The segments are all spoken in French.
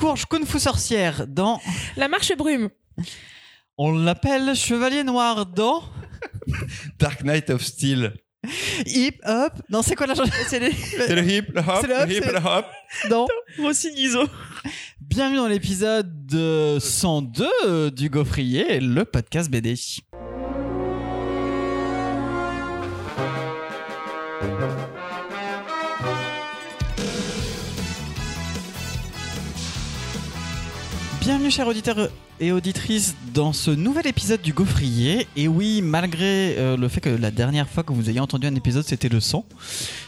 Courge Kung Fu sorcière dans. La marche brume. On l'appelle Chevalier Noir dans. Dark Knight of Steel. Hip Hop. Non, c'est quoi la chanson C'est les- le hip, le hop, C'est le hop, le hip, c'est- le hop. dans. Rossi Guizot. Bienvenue dans l'épisode euh, 102 du Gaufrier, le podcast BD. Bienvenue chers auditeurs et auditrices dans ce nouvel épisode du Gaufrier. Et oui, malgré euh, le fait que la dernière fois que vous ayez entendu un épisode c'était le son,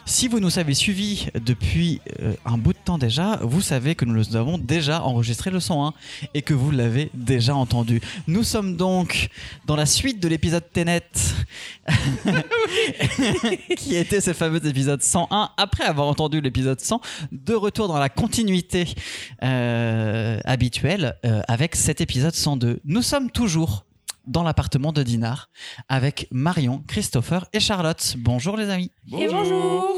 si vous nous avez suivis depuis euh, un bout de temps déjà, vous savez que nous avons déjà enregistré le son 1 et que vous l'avez déjà entendu. Nous sommes donc dans la suite de l'épisode Tenet qui était ce fameux épisode 101 après avoir entendu l'épisode 100 de retour dans la continuité euh, habituelle avec cet épisode 102. Nous sommes toujours dans l'appartement de Dinard avec Marion, Christopher et Charlotte. Bonjour les amis. Et bonjour.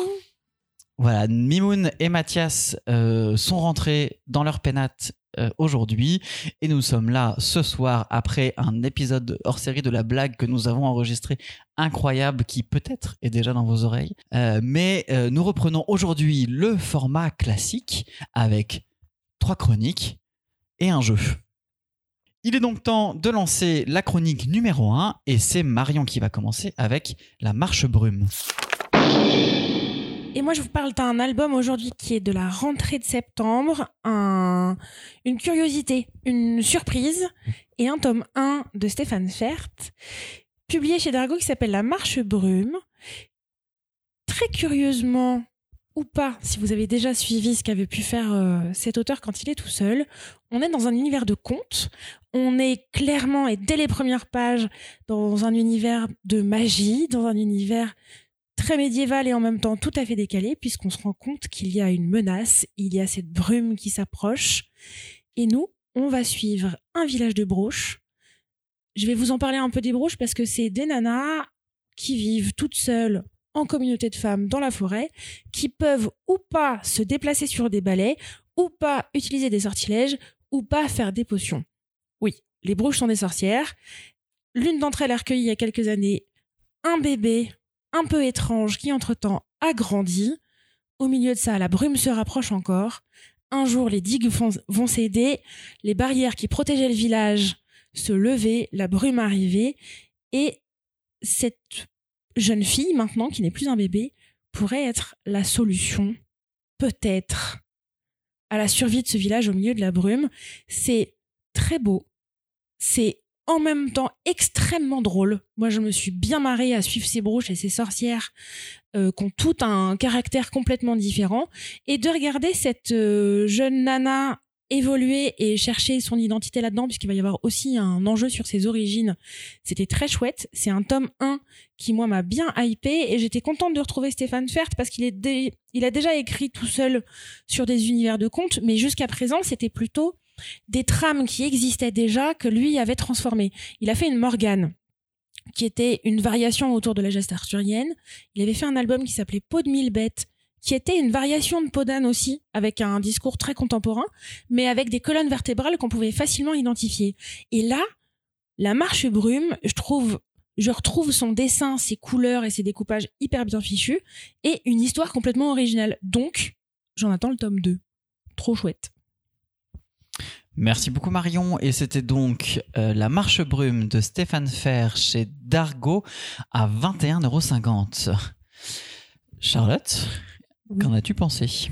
Voilà, Mimoun et Mathias euh, sont rentrés dans leur pénate euh, aujourd'hui et nous sommes là ce soir après un épisode hors série de la blague que nous avons enregistré incroyable qui peut-être est déjà dans vos oreilles. Euh, mais nous reprenons aujourd'hui le format classique avec trois chroniques et un jeu. Il est donc temps de lancer la chronique numéro 1 et c'est Marion qui va commencer avec la marche brume. Et moi, je vous parle d'un album aujourd'hui qui est de la rentrée de septembre, un- une curiosité, une surprise, et un tome 1 de Stéphane Fert, publié chez Dargo qui s'appelle La Marche Brume. Très curieusement, ou pas, si vous avez déjà suivi ce qu'avait pu faire euh, cet auteur quand il est tout seul, on est dans un univers de contes. On est clairement, et dès les premières pages, dans un univers de magie, dans un univers très médiéval et en même temps tout à fait décalé, puisqu'on se rend compte qu'il y a une menace, il y a cette brume qui s'approche. Et nous, on va suivre un village de Brouches. Je vais vous en parler un peu des Brouches parce que c'est des nanas qui vivent toutes seules en communauté de femmes dans la forêt, qui peuvent ou pas se déplacer sur des balais, ou pas utiliser des sortilèges, ou pas faire des potions. Oui, les Brouches sont des sorcières. L'une d'entre elles a recueilli il y a quelques années un bébé un peu étrange qui entre-temps a grandi. Au milieu de ça, la brume se rapproche encore. Un jour, les digues vont céder, les barrières qui protégeaient le village se lever, la brume arriver, et cette jeune fille, maintenant, qui n'est plus un bébé, pourrait être la solution, peut-être, à la survie de ce village au milieu de la brume. C'est très beau. C'est en même temps extrêmement drôle. Moi, je me suis bien marrée à suivre ces brouches et ces sorcières euh, qui ont tout un caractère complètement différent et de regarder cette euh, jeune nana évoluer et chercher son identité là-dedans puisqu'il va y avoir aussi un enjeu sur ses origines. C'était très chouette. C'est un tome 1 qui, moi, m'a bien hypé et j'étais contente de retrouver Stéphane Fert parce qu'il est il a déjà écrit tout seul sur des univers de contes, mais jusqu'à présent, c'était plutôt des trames qui existaient déjà que lui avait transformées. Il a fait une Morgane qui était une variation autour de la geste arthurienne. Il avait fait un album qui s'appelait Peau de mille bêtes qui était une variation de Podane aussi, avec un discours très contemporain, mais avec des colonnes vertébrales qu'on pouvait facilement identifier. Et là, la marche brume, je retrouve son dessin, ses couleurs et ses découpages hyper bien fichus, et une histoire complètement originale. Donc, j'en attends le tome 2. Trop chouette. Merci beaucoup Marion. Et c'était donc euh, La Marche Brume de Stéphane Fer chez Dargo à 21,50€. Charlotte, Qu'en as-tu pensé?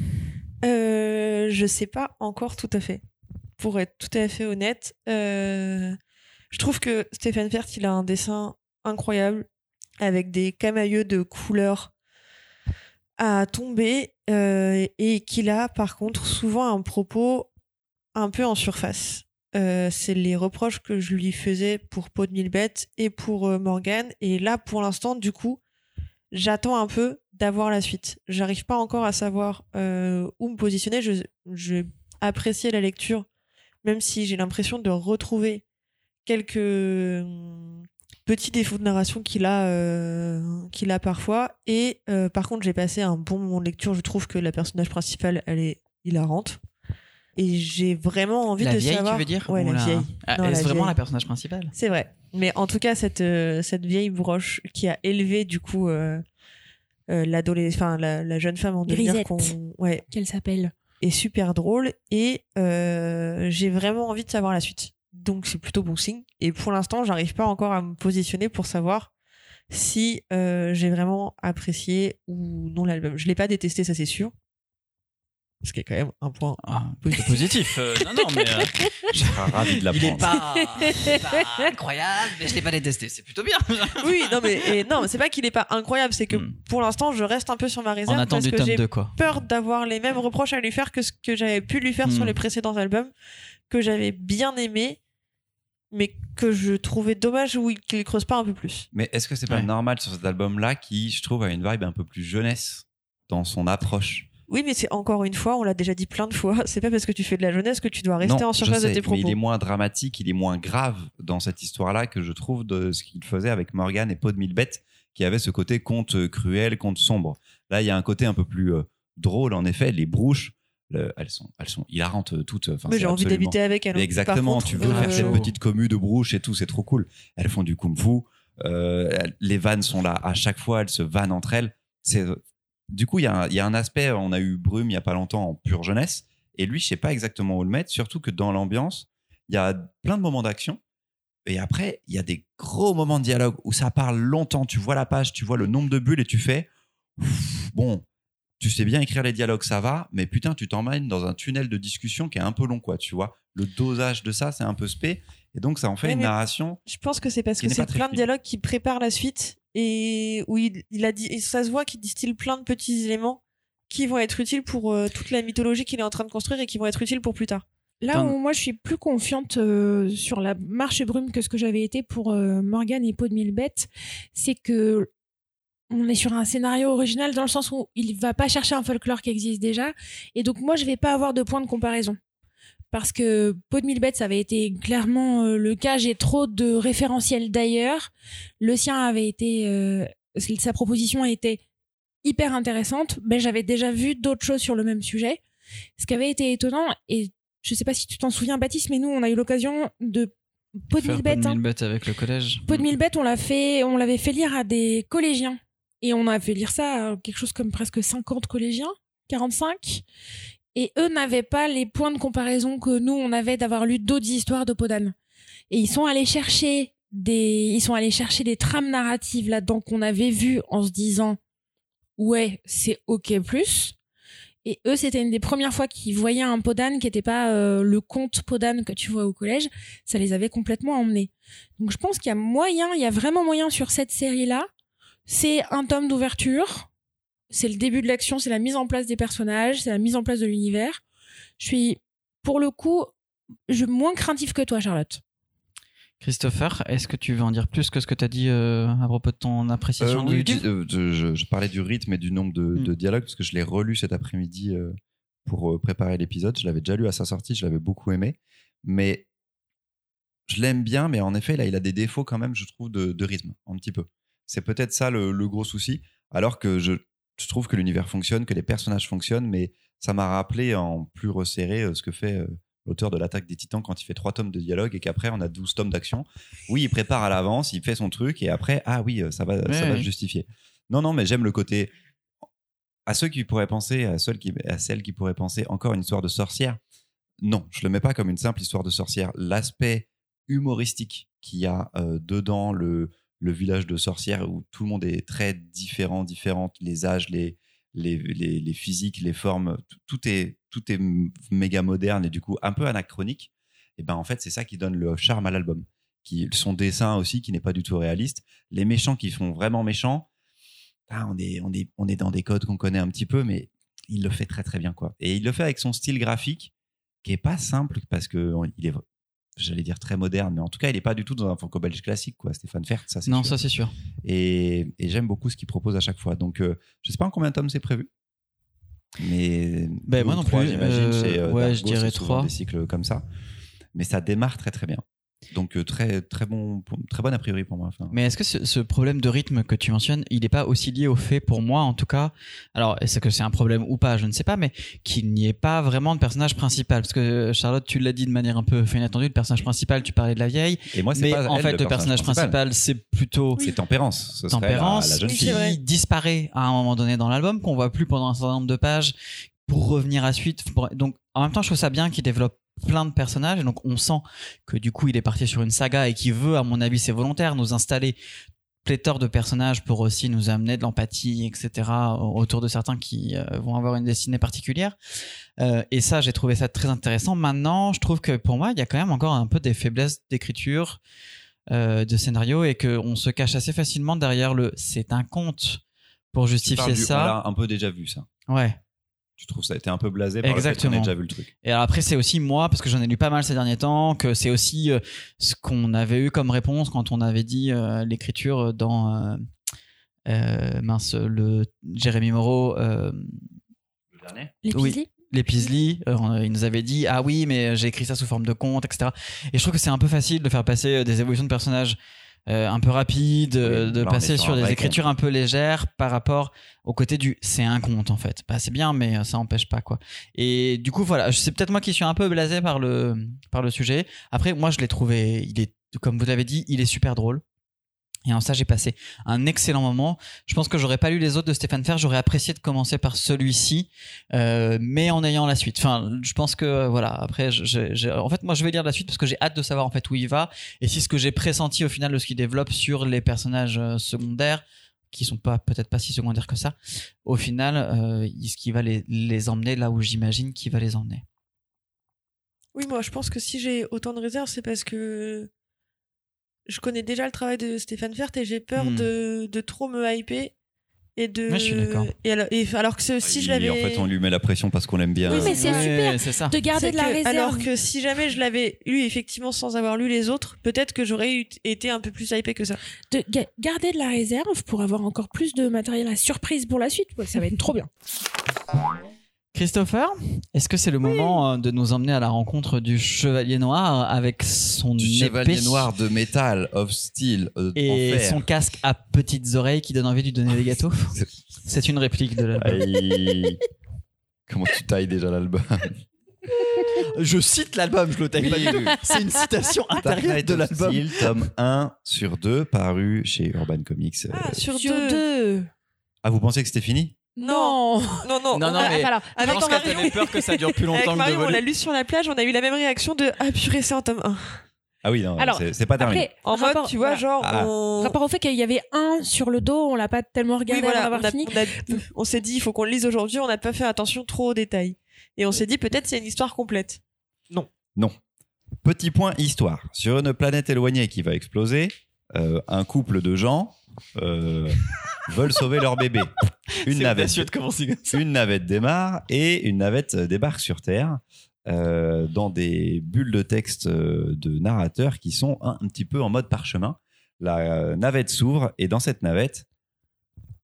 Euh, je sais pas encore tout à fait. Pour être tout à fait honnête, euh, je trouve que Stéphane Fert, il a un dessin incroyable avec des camailleux de couleurs à tomber euh, et qu'il a par contre souvent un propos un peu en surface. Euh, c'est les reproches que je lui faisais pour Peau de Mille et pour euh, Morgane. Et là, pour l'instant, du coup, j'attends un peu d'avoir la suite. J'arrive pas encore à savoir euh, où me positionner. Je, je appréciais la lecture, même si j'ai l'impression de retrouver quelques hum, petits défauts de narration qu'il a, euh, qu'il a parfois. Et euh, par contre, j'ai passé un bon moment de lecture. Je trouve que la personnage principale, elle est hilarante. Et j'ai vraiment envie La de vieille, savoir. tu veux dire Ouais, Ou la vieille. Ah, Non, Est-ce la vraiment vieille. la personnage principale? C'est vrai. Mais en tout cas, cette, euh, cette vieille broche qui a élevé du coup euh, euh, la, la jeune femme en devenir Grisette. qu'on- ouais, Qu'elle s'appelle. est super drôle et euh, j'ai vraiment envie de savoir la suite. Donc c'est plutôt bon signe. Et pour l'instant, j'arrive pas encore à me positionner pour savoir si euh, j'ai vraiment apprécié ou non l'album. Je l'ai pas détesté, ça c'est sûr. Ce qui est quand même un point. Ah, positif. Euh, non, non, mais euh, Je serais ravi de l'apprendre. pas, il est pas incroyable, mais je l'ai pas détesté. C'est plutôt bien. Oui, non mais et non, c'est pas qu'il est pas incroyable, c'est que Hmm. pour l'instant, je reste un peu sur ma On réserve attend parce que j'ai 2, quoi. peur d'avoir les mêmes reproches à lui faire que ce que j'avais pu lui faire sur Hmm. les précédents albums que j'avais bien aimé mais que je trouvais dommage où il- qu'il creuse pas un peu plus. Mais est-ce que c'est pas Ouais. normal sur cet album-là qui, je trouve, a une vibe un peu plus jeunesse dans son approche? Oui, mais c'est encore une fois, on l'a déjà dit plein de fois, c'est pas parce que tu fais de la jeunesse que tu dois rester non, en je surface de tes mais propos. il est moins dramatique, il est moins grave dans cette histoire-là que je trouve de ce qu'il faisait avec Morgan et Paul de Millbett, qui avait ce côté conte euh, cruel, conte sombre. Là, il y a un côté un peu plus euh, drôle, en effet. Les brouches, le- elles, sont, elles sont hilarantes euh, toutes. Enfin, mais j'ai envie d'habiter avec elle. Mais Exactement, contre, tu veux euh, faire cette petite commu de brouches et tout, c'est trop cool. Elles font du kung-fu, euh, elles- les vannes sont là à chaque fois, elles se vannent entre elles. C'est Du coup, il y, a un- il y a un aspect, on a eu Brume il y a pas longtemps en pure jeunesse, et lui, je sais pas exactement où le mettre, surtout que dans l'ambiance, il y a plein de moments d'action, et après, il y a des gros moments de dialogue où ça parle longtemps, tu vois la page, tu vois le nombre de bulles, et tu fais, bon, tu sais bien écrire les dialogues, ça va, mais putain, tu t'emmènes dans un tunnel de discussion qui est un peu long, quoi, tu vois. Le dosage de ça, c'est un peu spé, et donc ça en fait une narration. Je pense que c'est parce que c'est plein de dialogues qui préparent la suite et où il, il a dit, et ça se voit qu'il distille plein de petits éléments qui vont être utiles pour euh, toute la mythologie qu'il est en train de construire et qui vont être utiles pour plus tard. Là où moi je suis plus confiante euh, sur la marche brume que ce que j'avais été pour euh, Morgan et Paul de Millbett, c'est que on est sur un scénario original dans le sens où il va pas chercher un folklore qui existe déjà. Et donc moi je vais pas avoir de point de comparaison parce que Paul de Millbett ça avait été clairement euh, le cas j'ai trop de référentiels d'ailleurs le sien avait été euh, sa proposition a été hyper intéressante mais j'avais déjà vu d'autres choses sur le même sujet ce qui avait été étonnant et je sais pas si tu t'en souviens Baptiste mais nous on a eu l'occasion de Paul de Faire Millbett, Paul hein. Millbett avec le collège. Pot de Millbett, on l'a fait, on l'avait fait lire à des collégiens. Et on a fait lire ça à quelque chose comme presque 50 collégiens, 45. Et eux n'avaient pas les points de comparaison que nous, on avait d'avoir lu d'autres histoires de Podane. Et ils sont allés chercher des, ils sont allés chercher des trames narratives là-dedans qu'on avait vues en se disant, ouais, c'est ok plus. Et eux, c'était une des premières fois qu'ils voyaient un Podane qui n'était pas euh, le conte Podane que tu vois au collège. Ça les avait complètement emmenés. Donc je pense qu'il y a moyen, il y a vraiment moyen sur cette série-là. C'est un tome d'ouverture. C'est le début de l'action, c'est la mise en place des personnages, c'est la mise en place de l'univers. Je suis, pour le coup, je moins craintif que toi, Charlotte. Christopher, est-ce que tu veux en dire plus que ce que tu as dit euh, à propos de ton appréciation Euh, du oui, du- tu- euh, je, parlais du rythme et du nombre de, Mm. de dialogues parce que je l'ai relu cet après-midi euh, pour préparer l'épisode. Je l'avais déjà lu à sa sortie, je l'avais beaucoup aimé. Mais je l'aime bien, mais en effet, là, il a des défauts quand même, je trouve, de, de rythme, un petit peu. C'est peut-être ça le, le gros souci. Alors que je, je trouve que l'univers fonctionne, que les personnages fonctionnent, mais ça m'a rappelé en plus resserré euh, ce que fait euh, l'auteur de l'attaque des titans quand il fait trois tomes de dialogue et qu'après on a 12 tomes d'action. Oui, il prépare à l'avance, il fait son truc et après, ah oui, euh, ça va, Ouais, ça va ouais. se justifier. Non, non, mais j'aime le côté. À ceux qui pourraient penser, à, ceux qui, à celles qui pourraient penser encore une histoire de sorcière, non, je le mets pas comme une simple histoire de sorcière. L'aspect humoristique qu'il y a euh, dedans, le, le village de sorcières où tout le monde est très différent, différente, les âges, les, les, les, les physiques, les formes, tout- est, tout est méga moderne et du coup un peu anachronique. Et ben en fait, c'est ça qui donne le charme à l'album. Qui, son dessin aussi, qui n'est pas du tout réaliste. Les méchants qui font vraiment méchants, ah, on, est, on, est, on est dans des codes qu'on connaît un petit peu, mais il le fait très très bien. quoi. Et il le fait avec son style graphique qui est pas simple parce que il est, j'allais dire très moderne, mais en tout cas, il est pas du tout dans un franco-belge classique, quoi. Stéphane Fert, ça c'est Non, sûr. ça c'est sûr. Et, et j'aime beaucoup ce qu'il propose à chaque fois. Donc, euh, je sais pas en combien de tomes c'est prévu. Mais Ben, moi non plus. j'imagine. Euh, euh, ouais, Dargo, je dirais trois. Des cycles comme ça. Mais ça démarre très très bien. Donc euh, très très bon très bon a priori pour moi. Enfin, Mais est-ce que ce, ce problème de rythme que tu mentionnes, il n'est pas aussi lié au fait, pour moi en tout cas, alors est-ce que c'est un problème ou pas, je ne sais pas, mais qu'il n'y ait pas vraiment de personnage principal. Parce que Charlotte, tu l'as dit de manière un peu inattendue, le personnage principal, tu parlais de la vieille, et moi c'est mais pas en elle, fait le personnage principal, c'est plutôt C'est Tempérance. Ce Tempérance la, la jeune Oui, qui c'est disparaît à un moment donné dans l'album, qu'on voit plus pendant un certain nombre de pages pour revenir à suite. Pour- Donc en même temps, je trouve ça bien qu'il développe plein de personnages et donc on sent que du coup il est parti sur une saga et qu'il veut, à mon avis, c'est volontaire, nous installer pléthore de personnages pour aussi nous amener de l'empathie, etc. autour de certains qui euh, vont avoir une destinée particulière. Euh, et ça, j'ai trouvé ça très intéressant. Maintenant, je trouve que pour moi, il y a quand même encore un peu des faiblesses d'écriture, euh, de scénario, et qu'on se cache assez facilement derrière le c'est un conte pour justifier du- On ça. l'a un peu déjà vu ça. Ouais. Tu trouves ça a été un peu blasé par Exactement. le fait qu'on déjà vu le truc. Et alors après, c'est aussi moi, parce que j'en ai lu pas mal ces derniers temps, que c'est aussi euh, ce qu'on avait eu comme réponse quand on avait dit euh, l'écriture dans euh, euh, mince le Jérémy Moreau. euh, Le dernier Les Oui. Les euh, il nous avait dit ah oui mais j'ai écrit ça sous forme de conte etc et je trouve que c'est un peu facile de faire passer des évolutions de personnages euh, un peu rapides euh, Oui, de passer sur des écritures un peu légères par rapport au côté du c'est un conte en fait. Bah, c'est bien mais euh, ça empêche pas quoi. Et du coup voilà c'est peut-être moi qui suis un peu blasé par le par le sujet. Après moi je l'ai trouvé il est comme vous l'avez dit il est super drôle et en ça, j'ai passé un excellent moment. Je pense que j'aurais pas lu les autres de Stéphane Fer. J'aurais apprécié de commencer par celui-ci, euh, mais en ayant la suite. Enfin, je pense que euh, voilà. Après, en fait, moi, je vais lire la suite parce que j'ai hâte de savoir en fait où il va et si ce que j'ai pressenti au final de ce qu'il développe sur les personnages euh, secondaires, qui sont pas peut-être pas si secondaires que ça, au final, euh, est-ce qu'il va les, les emmener là où j'imagine qu'il va les emmener. Oui, moi, je pense que si j'ai autant de réserves, c'est parce que je connais déjà le travail de Stéphane Fert et j'ai peur Hmm. de, de trop me hyper et de. Ouais, je suis d'accord. Et alors, et alors que si je l'avais. En fait, on lui met la pression parce qu'on l'aime bien. Oui, mais c'est Ouais, super. C'est ça. De garder c'est de la que- réserve. Alors que si jamais je l'avais lu effectivement sans avoir lu les autres, peut-être que j'aurais eu- été un peu plus hypé que ça. de ga- garder de la réserve pour avoir encore plus de matériel à surprise pour la suite. Ouais, Ça va être trop bien. Christopher, est-ce que c'est le moment euh, de nous emmener à la rencontre du Chevalier Noir avec son Du chevalier épée noir de métal, of steel, euh, et en fer. son casque à petites oreilles qui donne envie de lui donner des gâteaux C'est une réplique de l'album. Comment tu tailles déjà l'album Je cite l'album, je le taille pas. C'est une citation intérieure de l'album. Steel, tome 1 sur 2, paru chez Urban Comics. Euh, Ah, sur, Sur deux. deux. Ah, vous pensez que c'était fini Non. Non, non. Non, on non, a- mais Alors, je avec pense Marion- qu'elle avait peur que ça dure plus Avec longtemps que Marion, de on l'a lu sur la plage, on a eu la même réaction de Ah purée, c'est en tome 1. Ah oui, non, Alors, c'est c'est pas terminé. après, En rapport, mode, tu vois, voilà. genre, Ah. on. rapport au fait qu'il y avait un sur le dos, on l'a pas tellement Oui, regardé voilà, avant on, d'avoir a- fini. on a- on s'est dit, il faut qu'on le lise aujourd'hui, on n'a pas fait attention trop aux détails. Et on s'est dit, peut-être c'est une histoire complète. Petit point histoire. Sur une planète éloignée qui va exploser, euh, un couple de gens euh, veulent sauver leur bébé. Une navette, une navette démarre et une navette débarque sur Terre euh, dans des bulles de texte euh, de narrateurs qui sont un, un petit peu en mode parchemin. La euh, navette s'ouvre et dans cette navette,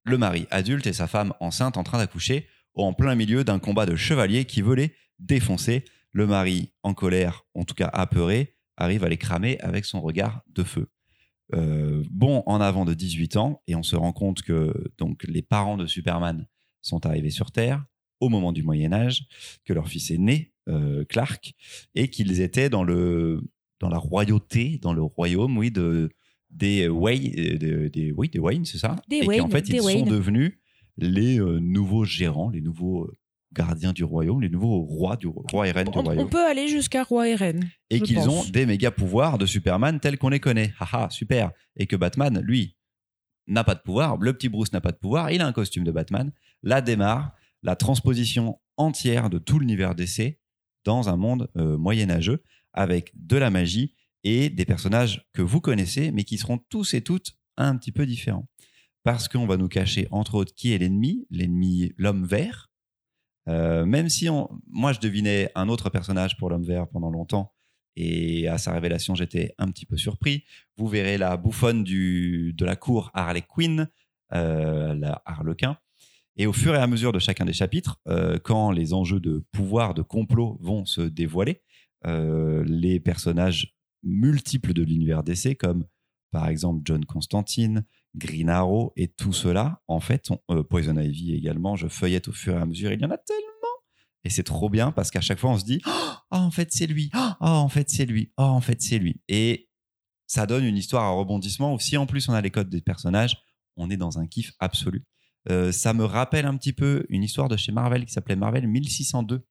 le mari adulte et sa femme enceinte en train d'accoucher en plein milieu d'un combat de chevaliers qui veut les défoncer. Le mari, en colère, en tout cas apeuré, arrive à les cramer avec son regard de feu. Euh, bon en avant de 18 ans, et on se rend compte que donc les parents de Superman sont arrivés sur Terre au moment du Moyen Âge, que leur fils est né, euh, Clark, et qu'ils étaient dans le dans la royauté, dans le royaume, oui, de des Wayne, des, des- oui, des Wayne, c'est ça? Des Et Wayne, fait, ils sont devenus les euh, nouveaux gérants, les nouveaux euh, gardiens du royaume, les nouveaux rois du ro- roi et reine du On, royaume on peut aller jusqu'à Roi et Reine. et qu'ils ont des méga pouvoirs de Superman tels qu'on les connaît. Haha, super. Et que Batman, lui, n'a pas de pouvoir. Le petit Bruce n'a pas de pouvoir. Il a un costume de Batman. Là démarre la transposition entière de tout l'univers d'essai dans un monde euh, moyenâgeux avec de la magie et des personnages que vous connaissez, mais qui seront tous et toutes un petit peu différents. Parce qu'on va nous cacher, entre autres, qui est l'ennemi, l'ennemi, l'homme vert. Euh, même si on, moi je devinais un autre personnage pour l'homme vert pendant longtemps, et à sa révélation j'étais un petit peu surpris. Vous verrez la bouffonne du, de la cour Harley Quinn, euh, la Harlequin. Et au fur et à mesure de chacun des chapitres, euh, quand les enjeux de pouvoir, de complot vont se dévoiler, euh, les personnages multiples de l'univers DC, comme par exemple John Constantine, Green Arrow, et tout cela, en fait, on- euh, Poison Ivy également, je feuillette au fur et à mesure, il y en a tellement Et c'est trop bien parce qu'à chaque fois, on se dit Oh, en fait, c'est lui Oh, en fait, c'est lui Oh, en fait, c'est lui Et ça donne une histoire à rebondissement où si en plus on a les codes des personnages, on est dans un kiff absolu. Euh, ça me rappelle un petit peu une histoire de chez Marvel qui s'appelait Marvel 1602.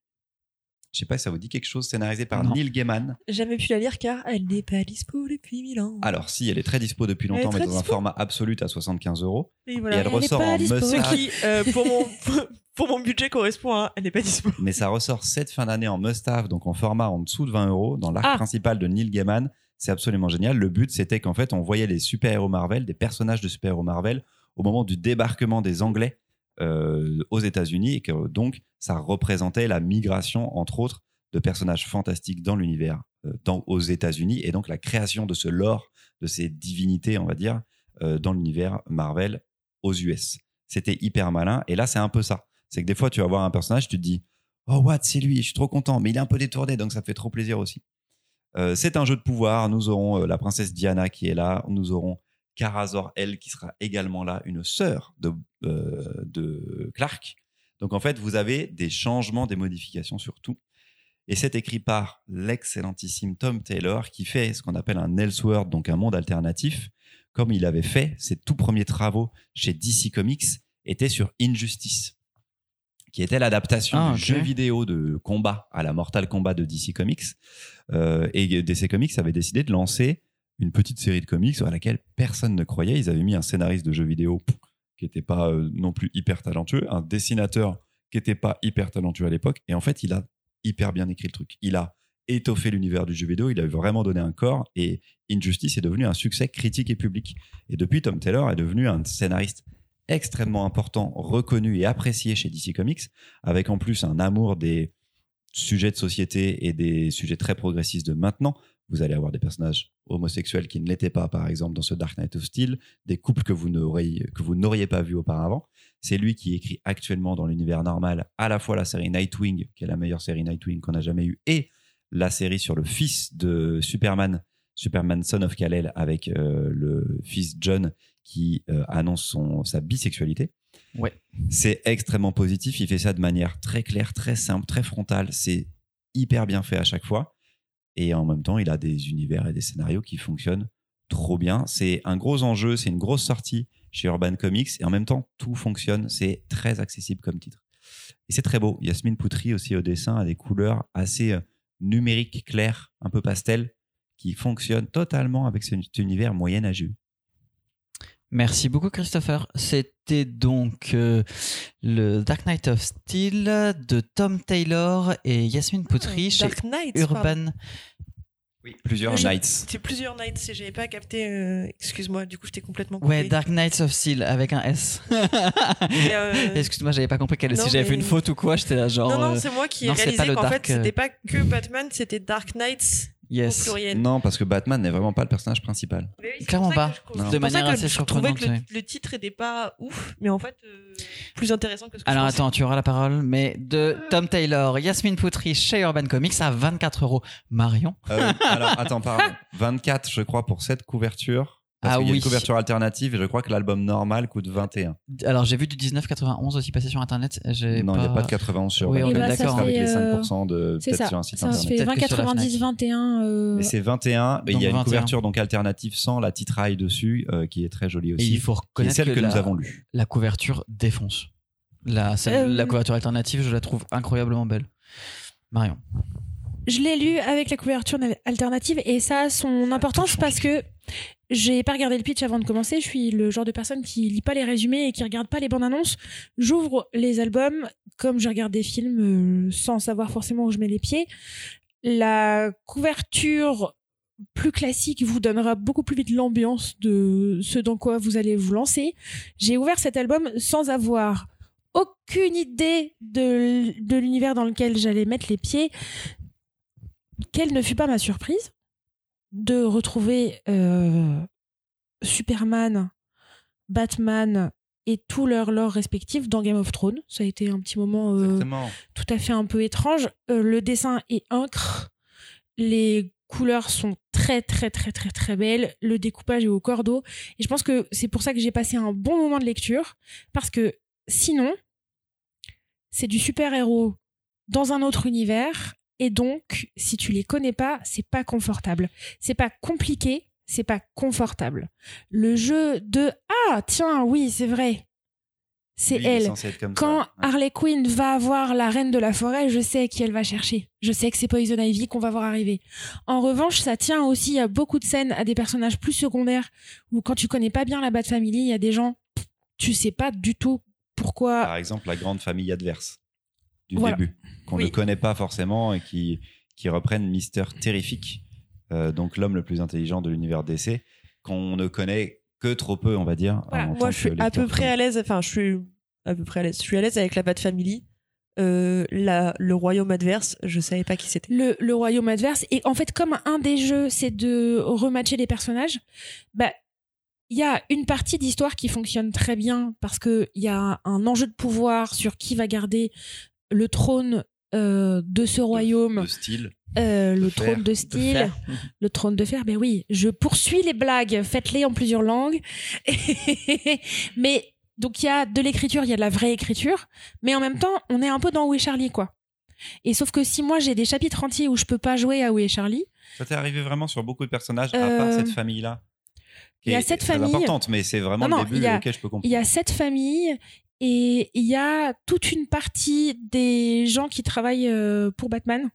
Je sais pas si ça vous dit quelque chose, scénarisé par Non. Neil Gaiman. Jamais pu la lire car elle n'est pas dispo depuis mille ans. Alors si, elle est très dispo depuis longtemps, mais dans un format absolu à 75 euros. Et voilà. Et elle ressort en dispo. must Ce qui, euh, pour, mon, pour mon budget, correspond à elle n'est pas dispo. mais ça ressort cette fin d'année en must-have, donc en format en dessous de 20 euros, dans l'arc Ah. principal de Neil Gaiman. C'est absolument génial. Le but, c'était qu'en fait, on voyait les super-héros Marvel, des personnages de super-héros Marvel, au moment du débarquement des Anglais euh, aux États-Unis, et que donc, ça représentait la migration, entre autres, de personnages fantastiques dans l'univers euh, aux États-Unis, et donc la création de ce lore, de ces divinités, on va dire, euh, dans l'univers Marvel aux US. C'était hyper malin, et là, c'est un peu ça. C'est que des fois, tu vas voir un personnage, tu te dis, oh what, c'est lui, je suis trop content, mais il est un peu détourné, donc ça fait trop plaisir aussi. C'est un jeu de pouvoir. Nous aurons la princesse Diana qui est là. Nous aurons Karazor, elle, qui sera également là, une sœur de, euh, de Clark. Donc en fait, vous avez des changements, des modifications sur tout. Et c'est écrit par l'excellentissime Tom Taylor qui fait ce qu'on appelle un Elseworld, donc un monde alternatif, comme il avait fait ses tout premiers travaux chez DC Comics, étaient sur Injustice, qui était l'adaptation Ah, du jeu vidéo de combat à la Mortal Kombat de DC Comics. Euh, et DC Comics avait décidé de lancer une petite série de comics sur laquelle personne ne croyait. Ils avaient mis un scénariste de jeu vidéo qui n'était pas euh, non plus hyper talentueux, un dessinateur qui n'était pas hyper talentueux à l'époque. Et en fait, il a hyper bien écrit le truc. Il a étoffé l'univers du jeu vidéo, il a vraiment donné un corps et Injustice est devenu un succès critique et public. Et depuis, Tom Taylor est devenu un scénariste extrêmement important, reconnu et apprécié chez DC Comics, avec en plus un amour des sujets de société et des sujets très progressistes de maintenant. Vous allez avoir des personnages homosexuels qui ne l'étaient pas, par exemple, dans ce Dark Knight of Steel, des couples que vous n'auriez, pas vus auparavant. C'est lui qui écrit actuellement dans l'univers normal à la fois la série Nightwing, qui est la meilleure série Nightwing qu'on a jamais eue, et la série sur le fils de Superman, Superman Son of Kal-El, avec euh, le fils John qui euh, annonce son, sa bisexualité. Ouais. C'est extrêmement positif. Il fait ça de manière très claire, très simple, très frontale. C'est hyper bien fait à chaque fois. Et en même temps, il a des univers et des scénarios qui fonctionnent trop bien. C'est un gros enjeu, c'est une grosse sortie chez Urban Comics. Et en même temps, tout fonctionne. C'est très accessible comme titre. Et c'est très beau. Yasmine Poutry aussi au dessin a des couleurs assez euh, numériques, claires, un peu pastel, qui fonctionnent totalement avec cet univers moyenâgeux. Merci beaucoup Christopher. C'était donc euh, le Dark Knight of Steel de Tom Taylor et Yasmine Poutry chez Dark Knight. pardon. Urban. Oui, plusieurs Oui. Nights. C'est plusieurs nights et j'avais pas capté. euh, Excuse-moi, du coup, j'étais complètement. coupé. Ouais, Dark Knights of Steel avec un S. Euh, Excuse-moi, j'avais pas compris non, si j'avais fait une faute ou quoi, j'étais là genre non, non, c'est moi qui ai non, c'est réalisé pas le qu'en fait, Dark, c'était pas que Batman, c'était Dark Knights yes. pluriel. Non, parce que Batman n'est vraiment pas le personnage principal. Oui, Clairement pas. je- De manière assez je trouvais que surprenante, le, le titre était pas ouf, mais en fait, euh, plus intéressant que ce que Alors je attends, tu auras la parole, mais de Tom Taylor, Yasmine Poutry chez Urban Comics à 24 euros. Marion Euh, alors, attends, pardon. 24, je crois, pour cette couverture. Parce Ah qu'il y a oui. une couverture alternative et je crois que l'album normal coûte 21. Alors j'ai vu du 1991 aussi passer sur internet. Non, il n'y a pas de 91 sur Oui, on est Comics, d'accord. c'est avec Eh les ben, ça 5% de C'est peut-être ça. sur un site Ça internet. fait Peut-être que sur la 20, 90, 21. euh, Et c'est 21. et il y a une 21. couverture donc alternative sans la titraille dessus euh, qui est très jolie Et aussi. il faut reconnaître celle que, la, nous avons lue. la couverture défonce. La, celle- Euh, la couverture alternative, je la trouve incroyablement belle. Marion. Je l'ai lu avec la couverture alternative et ça a son importance parce que j'ai pas regardé le pitch avant de commencer. Je suis le genre de personne qui lit pas les résumés et qui regarde pas les bandes annonces. J'ouvre les albums comme je regarde des films euh, sans savoir forcément où je mets les pieds. La couverture plus classique vous donnera beaucoup plus vite l'ambiance de ce dans quoi vous allez vous lancer. J'ai ouvert cet album sans avoir aucune idée de, de l'univers dans lequel j'allais mettre les pieds. Quelle ne fut pas ma surprise de retrouver euh, Superman, Batman et tout leur lore respectif dans Game of Thrones. Ça a été un petit moment euh, tout à fait un peu étrange. Euh, le dessin est incre. Les couleurs sont très très très très très belles, le découpage est au cordeau et je pense que c'est pour ça que j'ai passé un bon moment de lecture parce que sinon c'est du super-héros dans un autre univers et donc si tu les connais pas, c'est pas confortable. C'est pas compliqué, c'est pas confortable. Le jeu de ah tiens, oui, c'est vrai. C'est elle. Quand ça. Harley Quinn va voir la reine de la forêt, je sais qui elle va chercher. Je sais que c'est Poison Ivy qu'on va voir arriver. En revanche, ça tient aussi à beaucoup de scènes à des personnages plus secondaires où quand tu connais pas bien la Bat Family, il y a des gens, tu sais pas du tout pourquoi. Par exemple, la grande famille adverse du Voilà. début, qu'on Oui. ne connaît pas forcément et qui, qui reprennent Mister Terrifique, euh, donc l'homme le plus intelligent de l'univers DC, qu'on ne connaît que trop peu, on va dire. Voilà. en Moi, tant je suis que à peu près à l'aise. Enfin, je suis à peu près à l'aise. Je suis à l'aise avec la Bat Family. Euh, la, le royaume adverse, je savais pas qui c'était. le, le royaume adverse. Et en fait, comme un des jeux, c'est de rematcher les personnages, bah, il y a une partie d'histoire qui fonctionne très bien parce qu'il y a un enjeu de pouvoir sur qui va garder le trône euh, de ce royaume, De style. euh, le fer, trône de style, le trône de fer. Ben oui, je poursuis les blagues, faites-les en plusieurs langues. mais donc il y a de l'écriture, il y a de la vraie écriture, mais en même temps, on est un peu dans Où est Charlie, quoi. Et sauf que si moi j'ai des chapitres entiers où je peux pas jouer à Où est Charlie, Ça t'est arrivé vraiment sur beaucoup de personnages, à Euh, part cette famille-là? qui il y a est cette très famille- importante, mais c'est vraiment Non, le début a- auquel je peux comprendre. il y a cette famille et il y a toute une partie des gens qui travaillent euh, pour Batman.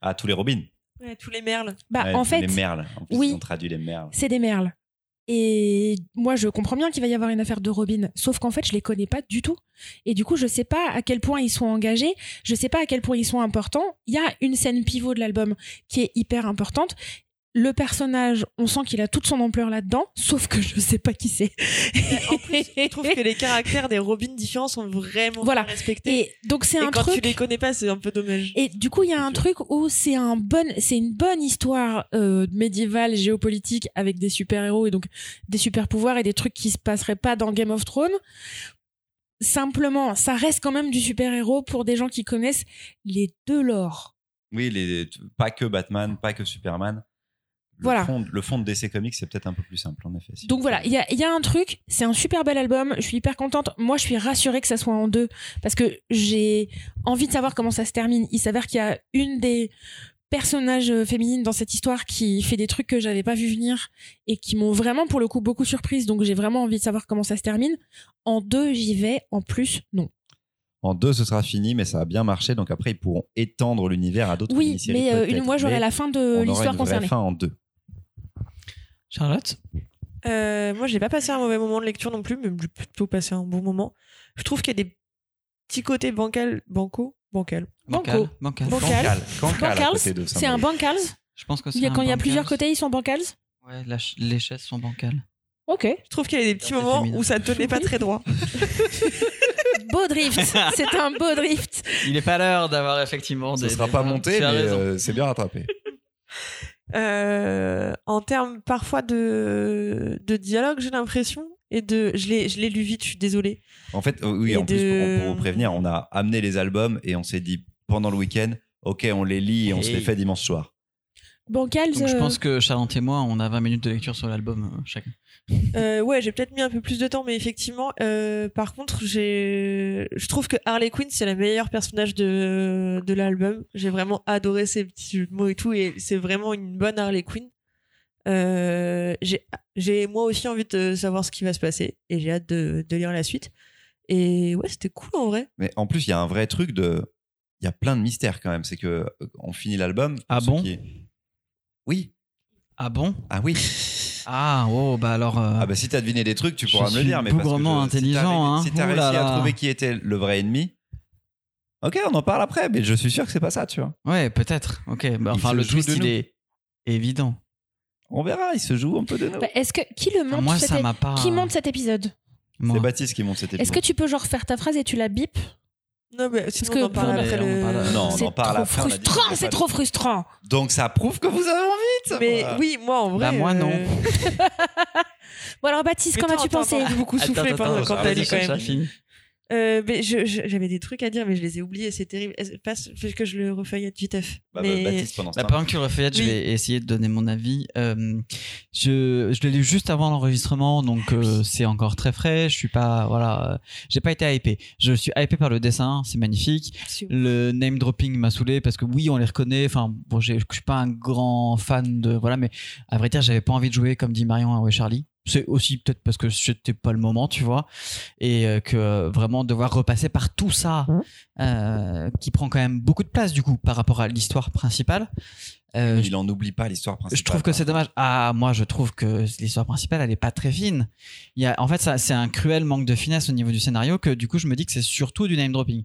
Ah, tous les Robins. Ouais, tous les merles. Bah Ouais, en fait, Les merles. En plus, oui. ils ont traduit les merles. c'est des merles. Et moi, je comprends bien qu'il va y avoir une affaire de Robin, sauf qu'en fait, je les connais pas du tout. Et du coup, je sais pas à quel point ils sont engagés, je sais pas à quel point ils sont importants. Il y a une scène pivot de l'album qui est hyper importante. Le personnage, on sent qu'il a toute son ampleur là-dedans, sauf que je sais pas qui c'est. En plus, je trouve que les caractères des Robins différents sont vraiment Voilà. respectés. Et donc, c'est Et un quand truc. tu les connais pas, c'est un peu dommage. Et du coup, il y a un truc où c'est un bon, c'est une bonne histoire euh, médiévale, géopolitique, avec des super héros et donc des super pouvoirs et des trucs qui se passeraient pas dans Game of Thrones. Simplement, ça reste quand même du super héros pour des gens qui connaissent les deux lores. Oui, les, pas que Batman, pas que Superman. Le Voilà. Fond, le fond de DC Comics, c'est peut-être un peu plus simple, en effet. si Donc voilà, il y a, il y a un truc, c'est un super bel album, je suis hyper contente. Moi, je suis rassurée que ça soit en deux parce que j'ai envie de savoir comment ça se termine. Il s'avère qu'il y a une des personnages féminines dans cette histoire qui fait des trucs que j'avais pas vu venir et qui m'ont vraiment pour le coup beaucoup surprise. Donc j'ai vraiment envie de savoir comment ça se termine. En deux, j'y vais. En plus, non. En deux, ce sera fini, mais ça a bien marché. Donc après, ils pourront étendre l'univers à d'autres Oui, mini-séries, mais euh, une, moi j'aurai la fin de l'histoire concernée. fin en deux. Charlotte Euh, moi, j'ai pas passé un mauvais moment de lecture non plus, mais j'ai plutôt passé un bon moment. Je trouve qu'il y a des petits côtés bancal, banco, bancal. Banco. Bancal. Bancal. De c'est un bancals. Je pense que c'est quand il y a bancals. plusieurs côtés, ils sont bancals. Ouais, la ch- les chaises sont bancales. Ok. Je trouve qu'il y a des petits moments féminin. où ça tenait pas très droit. Beau drift. c'est un beau drift. Il n'est pas l'heure d'avoir effectivement Ce des. sera pas monté, mais euh, c'est bien rattrapé. Euh, en termes parfois de, de dialogue, j'ai l'impression. Et de, je l'ai, je l'ai lu vite, je suis désolée. En fait, euh, oui, Et en plus, de- pour, pour vous prévenir, on a amené les albums et on s'est dit pendant le week-end, ok, on les lit et on se les fait dimanche soir. Bancals. Donc je euh, pense que Charlotte et moi, on a 20 minutes de lecture sur l'album euh, chacun. Euh, ouais, j'ai peut-être mis un peu plus de temps, mais effectivement, euh, par contre, j'ai, je trouve que Harley Quinn c'est la meilleure personnage de de l'album. J'ai vraiment adoré ses petits jeux de mots et tout, et c'est vraiment une bonne Harley Quinn. Euh, j'ai, j'ai moi aussi envie de savoir ce qui va se passer, et j'ai hâte de, de lire la suite. Et ouais, c'était cool en vrai. Mais en plus, il y a un vrai truc de. Il y a plein de mystères quand même. C'est que on finit l'album. Ah bon? qui- Oui. Ah bon? Ah oui. Ah, oh, bah alors. euh, Ah bah si t'as deviné des trucs, tu pourras me le dire. Mais parce que si t'as intelligent, hein. Si t'as Ouh réussi à trouver qui était le vrai ennemi. Ok, on en parle après, mais je suis sûr que c'est pas ça, tu vois. Ouais, peut-être. Ok. Bah, enfin, le twist, il est évident. On verra, il se joue un peu de nous. bah, Est-ce que qui le Enfin, monte moi, cet ça m'a pas. Qui monte cet épisode? C'est Baptiste qui monte cet épisode. Est-ce que tu peux genre faire ta phrase et tu la bip Non, mais sinon que on en parle après le. parle- Non, on C'est en parle trop après, dit frustrant, c'est trop frustrant. Donc ça prouve que vous avez envie de. Mais oui, moi en vrai. Bah, moi, non. euh, Bon alors Baptiste, toi, as-tu pensé j'ai beaucoup soufflé pendant quand t'as lu quand ça même. Euh, mais je- je- j'avais des trucs à dire, mais je les ai oubliés. C'est terrible. Est-ce- Passe, fais que je le refeuillette viteuf. Bah, mais... bah, Baptiste, pendant ce Bah, pendant que tu le je Oui. vais essayer de donner mon avis. Euh, je je l'ai lu juste avant l'enregistrement, donc euh, c'est encore très frais. Je suis pas, voilà, euh, j'ai pas été hypé. Je suis hypé par le dessin, c'est magnifique. Le name dropping m'a saoulé parce que oui, on les reconnaît. Enfin, bon, je suis pas un grand fan de, voilà, mais à vrai dire, j'avais pas envie de jouer comme dit Marion à Ouais Charlie. C'est aussi peut-être parce que c'était pas le moment, tu vois, et euh, que euh, vraiment devoir repasser par tout ça, euh, qui prend quand même beaucoup de place du coup par rapport à l'histoire principale. Euh, Il en oublie pas l'histoire principale. je trouve que c'est dommage. Ah, moi, je trouve que l'histoire principale, elle est pas très fine. Il y a, en fait, ça, c'est un cruel manque de finesse au niveau du scénario que, du coup, je me dis que c'est surtout du name dropping.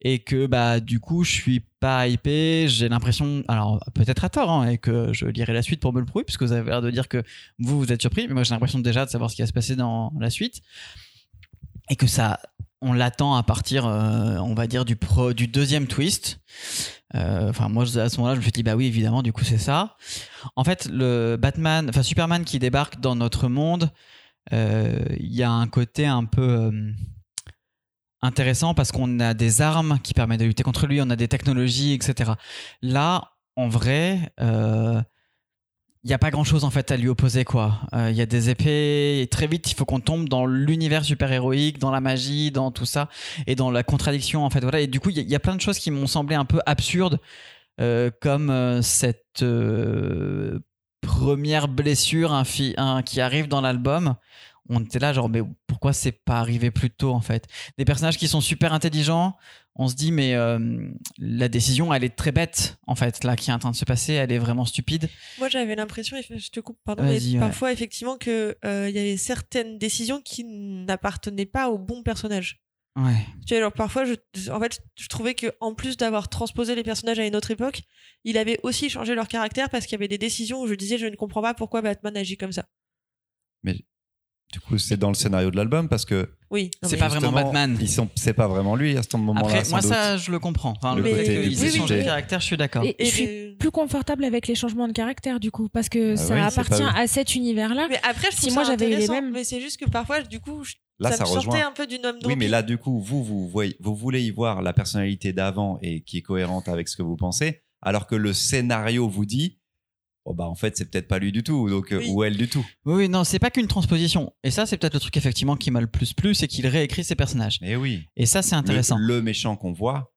Et que, bah, du coup, je suis pas hypé. J'ai l'impression, alors, peut-être à tort, hein, et que je lirai la suite pour me le prouver, puisque vous avez l'air de dire que vous, vous êtes surpris. Mais moi, j'ai l'impression déjà de savoir ce qui va se passer dans la suite. Et que ça, on l'attend à partir, euh, on va dire, du, pro, du deuxième twist. Euh, Enfin, moi, à ce moment-là, je me suis dit, bah oui, évidemment, du coup, c'est ça. En fait, le Batman, enfin Superman qui débarque dans notre monde, euh, il y a un côté un peu intéressant parce qu'on a des armes qui permettent de lutter contre lui, on a des technologies, etc. Là, en vrai, il n'y a pas grand chose en fait à lui opposer quoi. Euh, Il y a des épées et très vite il faut qu'on tombe dans l'univers super héroïque, dans la magie, dans tout ça et dans la contradiction en fait voilà et du coup il y, a- plein de choses qui m'ont semblé un peu absurdes euh, comme euh, cette euh, première blessure qui arrive dans l'album. On était là genre mais pourquoi c'est pas arrivé plus tôt en fait? Des personnages qui sont super intelligents, on se dit mais euh, la décision elle est très bête en fait là qui est en train de se passer, elle est vraiment stupide. Moi, j'avais l'impression, je te coupe, pardon, mais ouais. parfois, effectivement, que euh, il y avait certaines décisions qui n'appartenaient pas au bon personnage. Ouais. Tu vois, alors parfois, je, en fait, je trouvais que en plus d'avoir transposé les personnages à une autre époque, il avait aussi changé leur caractère parce qu'il y avait des décisions où je disais, je ne comprends pas pourquoi Batman agit comme ça. Du coup, c'est dans le scénario de l'album parce que Oui. C'est pas vraiment Batman. Ils sont, c'est pas vraiment lui à ce moment-là. Après, moi, doute. ça, je le comprends. Enfin, le côté aient décidé. changé de caractère, je suis d'accord. Et, Et je suis plus confortable avec les changements de caractère du coup parce que Ah ça oui, appartient à cet univers-là. Mais après, je Si moi, j'avais les mêmes- Mais c'est juste que parfois, du coup, je- Là, ça, ça, me sortait rejoint. un peu du nom Oui, mais là, du coup, vous, vous, voyez, vous voulez y voir la personnalité d'avant et qui est cohérente avec ce que vous pensez, alors que le scénario vous dit, oh bah en fait, c'est peut-être pas lui du tout, donc euh, Oui. ou elle du tout. Oui, oui, non, c'est pas qu'une transposition. Et ça, c'est peut-être le truc effectivement qui m'a le plus plu, c'est qu'il réécrit ses personnages. Mais oui. Et ça, c'est Le, intéressant. le méchant qu'on voit,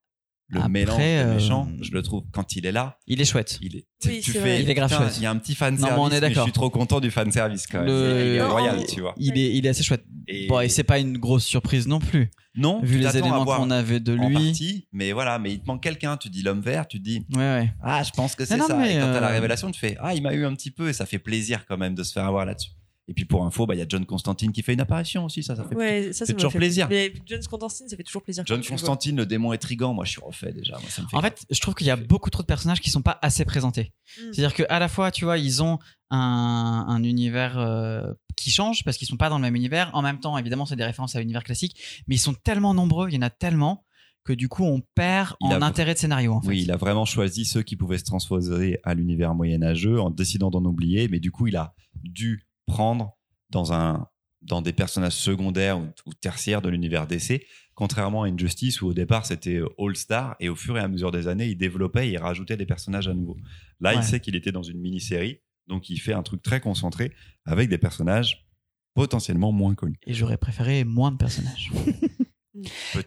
le Après, mélange de euh, méchants, je le trouve quand il est là, Il est chouette. il est. Oui, tu fais. Il est grave chouette. Il y a un petit fan Non, mais service. on est mais je d'accord. suis trop content du fan service quand même. Le- Il est Non, royal, tu vois. Il est, il est assez chouette. Et- Bon, et c'est pas une grosse surprise non plus, non, vu les éléments qu'on avait de en lui. partie, mais voilà, mais il te manque quelqu'un. Tu dis l'homme vert, tu te dis Ouais, ouais. ah, je pense que c'est non, ça. mais, et quand t'as la euh, révélation, tu fais ah, il m'a eu un petit peu et ça fait plaisir quand même de se faire avoir là-dessus. Et puis pour info, bah il y a John Constantine qui fait une apparition aussi, ça, ça fait. Ouais, ça, ça fait m'a toujours fait- plaisir. Mais John Constantine, ça fait toujours plaisir. John. Constantine, le démon intrigant, moi je suis refait déjà. Moi, ça me fait En fait, je trouve qu'il y a beaucoup trop de personnages qui sont pas assez présentés. Mm. C'est-à-dire qu'à la fois, tu vois, ils ont un, un univers euh, qui change parce qu'ils sont pas dans le même univers. En même temps, évidemment, c'est des références à l'univers classique, mais ils sont tellement nombreux, il y en a tellement que du coup, on perd Il en a- intérêt de scénario. En fait. Oui, il a vraiment choisi ceux qui pouvaient se transposer à l'univers moyenâgeux en décidant d'en oublier, mais du coup, il a dû prendre dans, un, dans des personnages secondaires ou, ou tertiaires de l'univers DC, contrairement à Injustice où au départ c'était All-Star et au fur et à mesure des années, il développait et il rajoutait des personnages à nouveau. Là, Ouais. il sait qu'il était dans une mini-série, donc il fait un truc très concentré avec des personnages potentiellement moins connus. Et j'aurais préféré moins de personnages.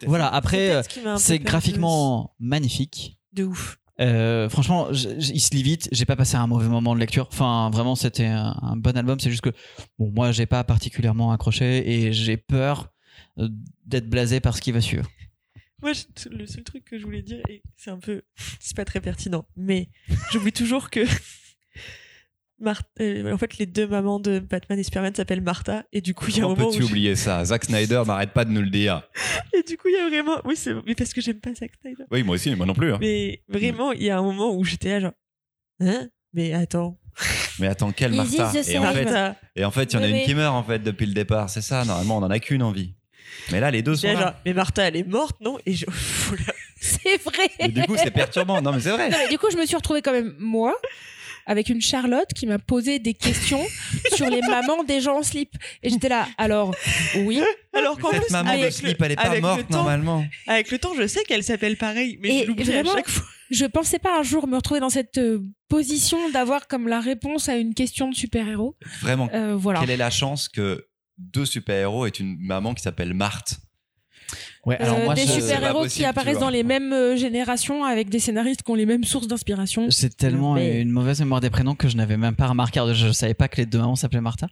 Voilà, après, euh, c'est graphiquement magnifique. De ouf. Euh, franchement, il se lit vite. J'ai pas passé un mauvais moment de lecture. Enfin, vraiment, c'était un, bon album. C'est juste que, bon, moi, j'ai pas particulièrement accroché et j'ai peur euh, d'être blasé par ce qui va suivre. Moi, le seul truc que je voulais dire, et c'est un peu. C'est pas très pertinent, mais j'oublie toujours que. Mar- euh, en fait, les deux mamans de Batman et Superman s'appellent Martha, et du coup, il y a un Comment moment peux-tu oublier ça? Zack Snyder n'arrête pas de nous le dire. Et du coup, il y a vraiment. Oui, c'est mais parce que j'aime pas Zack Snyder. Oui, moi aussi, moi non plus. hein. Mais vraiment, il y a un moment où j'étais là, genre. Hein? Mais attends. Mais attends, quelle Martha? the et en, fait, Martha. et en fait, il y en a Oui, une oui. qui meurt en fait depuis le départ. C'est ça, normalement, on en a qu'une envie. Mais là, les deux sont là, là. genre, mais Martha, elle est morte, non? Et je. La- C'est vrai. Et du coup, c'est perturbant. Non, mais c'est vrai. Non, mais du coup, je me suis retrouvée quand même moi avec une Charlotte qui m'a posé des questions sur les mamans des gens en slip. Et j'étais là, alors, oui. Alors qu'en Cette plus, maman avec de le- slip, elle est pas avec le morte temps- normalement. Avec le temps, je sais qu'elle s'appelle pareil, mais Et je l'oublie à chaque fois. Je pensais pas un jour me retrouver dans cette euh, position d'avoir comme la réponse à une question de super-héros. Vraiment, Euh, voilà. quelle est la chance que deux super-héros aient une maman qui s'appelle Marthe? Ouais, alors Euh, moi, des C'est super-héros qui apparaissent dans les mêmes euh, générations avec des scénaristes qui ont les mêmes sources d'inspiration. J'ai tellement Mais- une mauvaise mémoire des prénoms que je n'avais même pas remarqué. Alors, Je, je savais pas que les deux mamans s'appelaient Martha,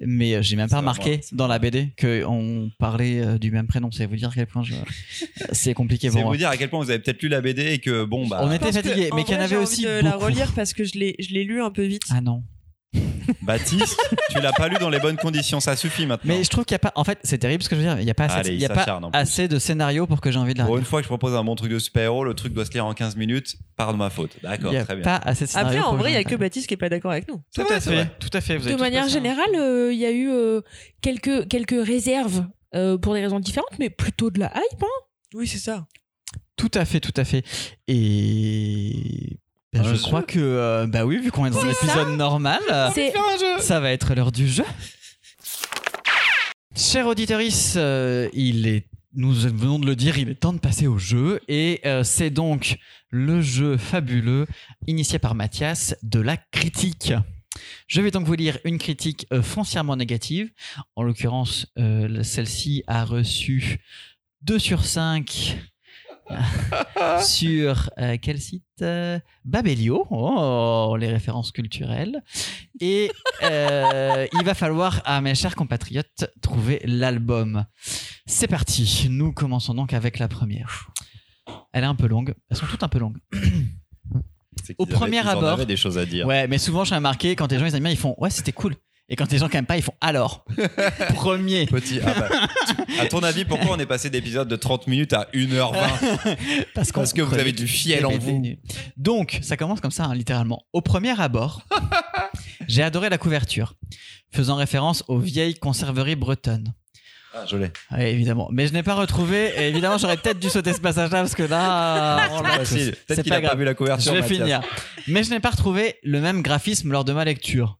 mais euh, j'ai même pas remarqué c'est dans la. BD qu'on parlait euh, du même prénom. C'est vous dire à quel point je... c'est compliqué C'est pour vous moi. dire à quel point vous avez peut-être lu la BD et que bon bah On était fatigué, mais qu'il y en avait aussi de la beaucoup. relire parce que je l'ai, je l'ai lu un peu vite. Ah non. Baptiste, tu l'as pas lu dans les bonnes conditions, ça suffit maintenant. Mais je trouve qu'il y a pas. En fait, c'est terrible ce que je veux dire. Il y a pas assez, Allez, il y a pas assez de scénarios pour que j'ai envie de la Pour une fois que je propose un bon truc de super-héros, le truc doit se lire en 15 minutes, par de ma faute. Il D'accord, y a très bien. pas assez de scénarios. Après, en vrai, il y a que Baptiste qui est pas d'accord avec nous. Tout vrai, à fait, tout à fait. Vous De manière générale, euh, il y a eu euh, quelques, quelques réserves euh, pour des raisons différentes, mais plutôt de la hype. hein. Oui, c'est ça. Tout à fait, tout à fait. Et ben, Un je jeu. crois que, euh, bah oui, vu qu'on est dans un C'est épisode normal, euh, ça va être l'heure du jeu. Cher auditorice, euh, il est, nous venons de le dire, il est temps de passer au jeu. Et euh, c'est donc le jeu fabuleux initié par Mathias de la critique. Je vais donc vous lire une critique euh, foncièrement négative. En l'occurrence, euh, celle-ci a reçu 2 sur 5 sur euh, quel site? Euh, Babelio, oh, les références culturelles. Et euh, il va falloir, à mes chers compatriotes, trouver l'album. C'est parti, nous commençons donc avec la première. Elle est un peu longue, elles sont toutes un peu longues. Au avaient- premier ils en abord- avaient des choses à dire. Ouais, mais souvent j'ai remarqué quand les gens ils aiment bien, ils font ouais c'était cool. Et quand les gens n'aiment pas, ils font alors. Premier. Petit. ah bah, tu- à ton avis, pourquoi on est passé d'épisode de 30 minutes à 1h20 Parce, Parce que vous avez du fiel en vous. Donc, ça commence comme ça, hein, littéralement. Au premier abord, j'ai adoré la couverture, faisant référence aux vieilles conserveries bretonnes. Ah, je l'ai. Ouais, évidemment. Mais je n'ai pas retrouvé, et évidemment, j'aurais peut-être dû sauter ce passage-là, parce que là. Facile. C'est Peut-être qu'il pas a pas grave. vu la couverture. Je vais Mathias. finir. Mais je n'ai pas retrouvé le même graphisme lors de ma lecture.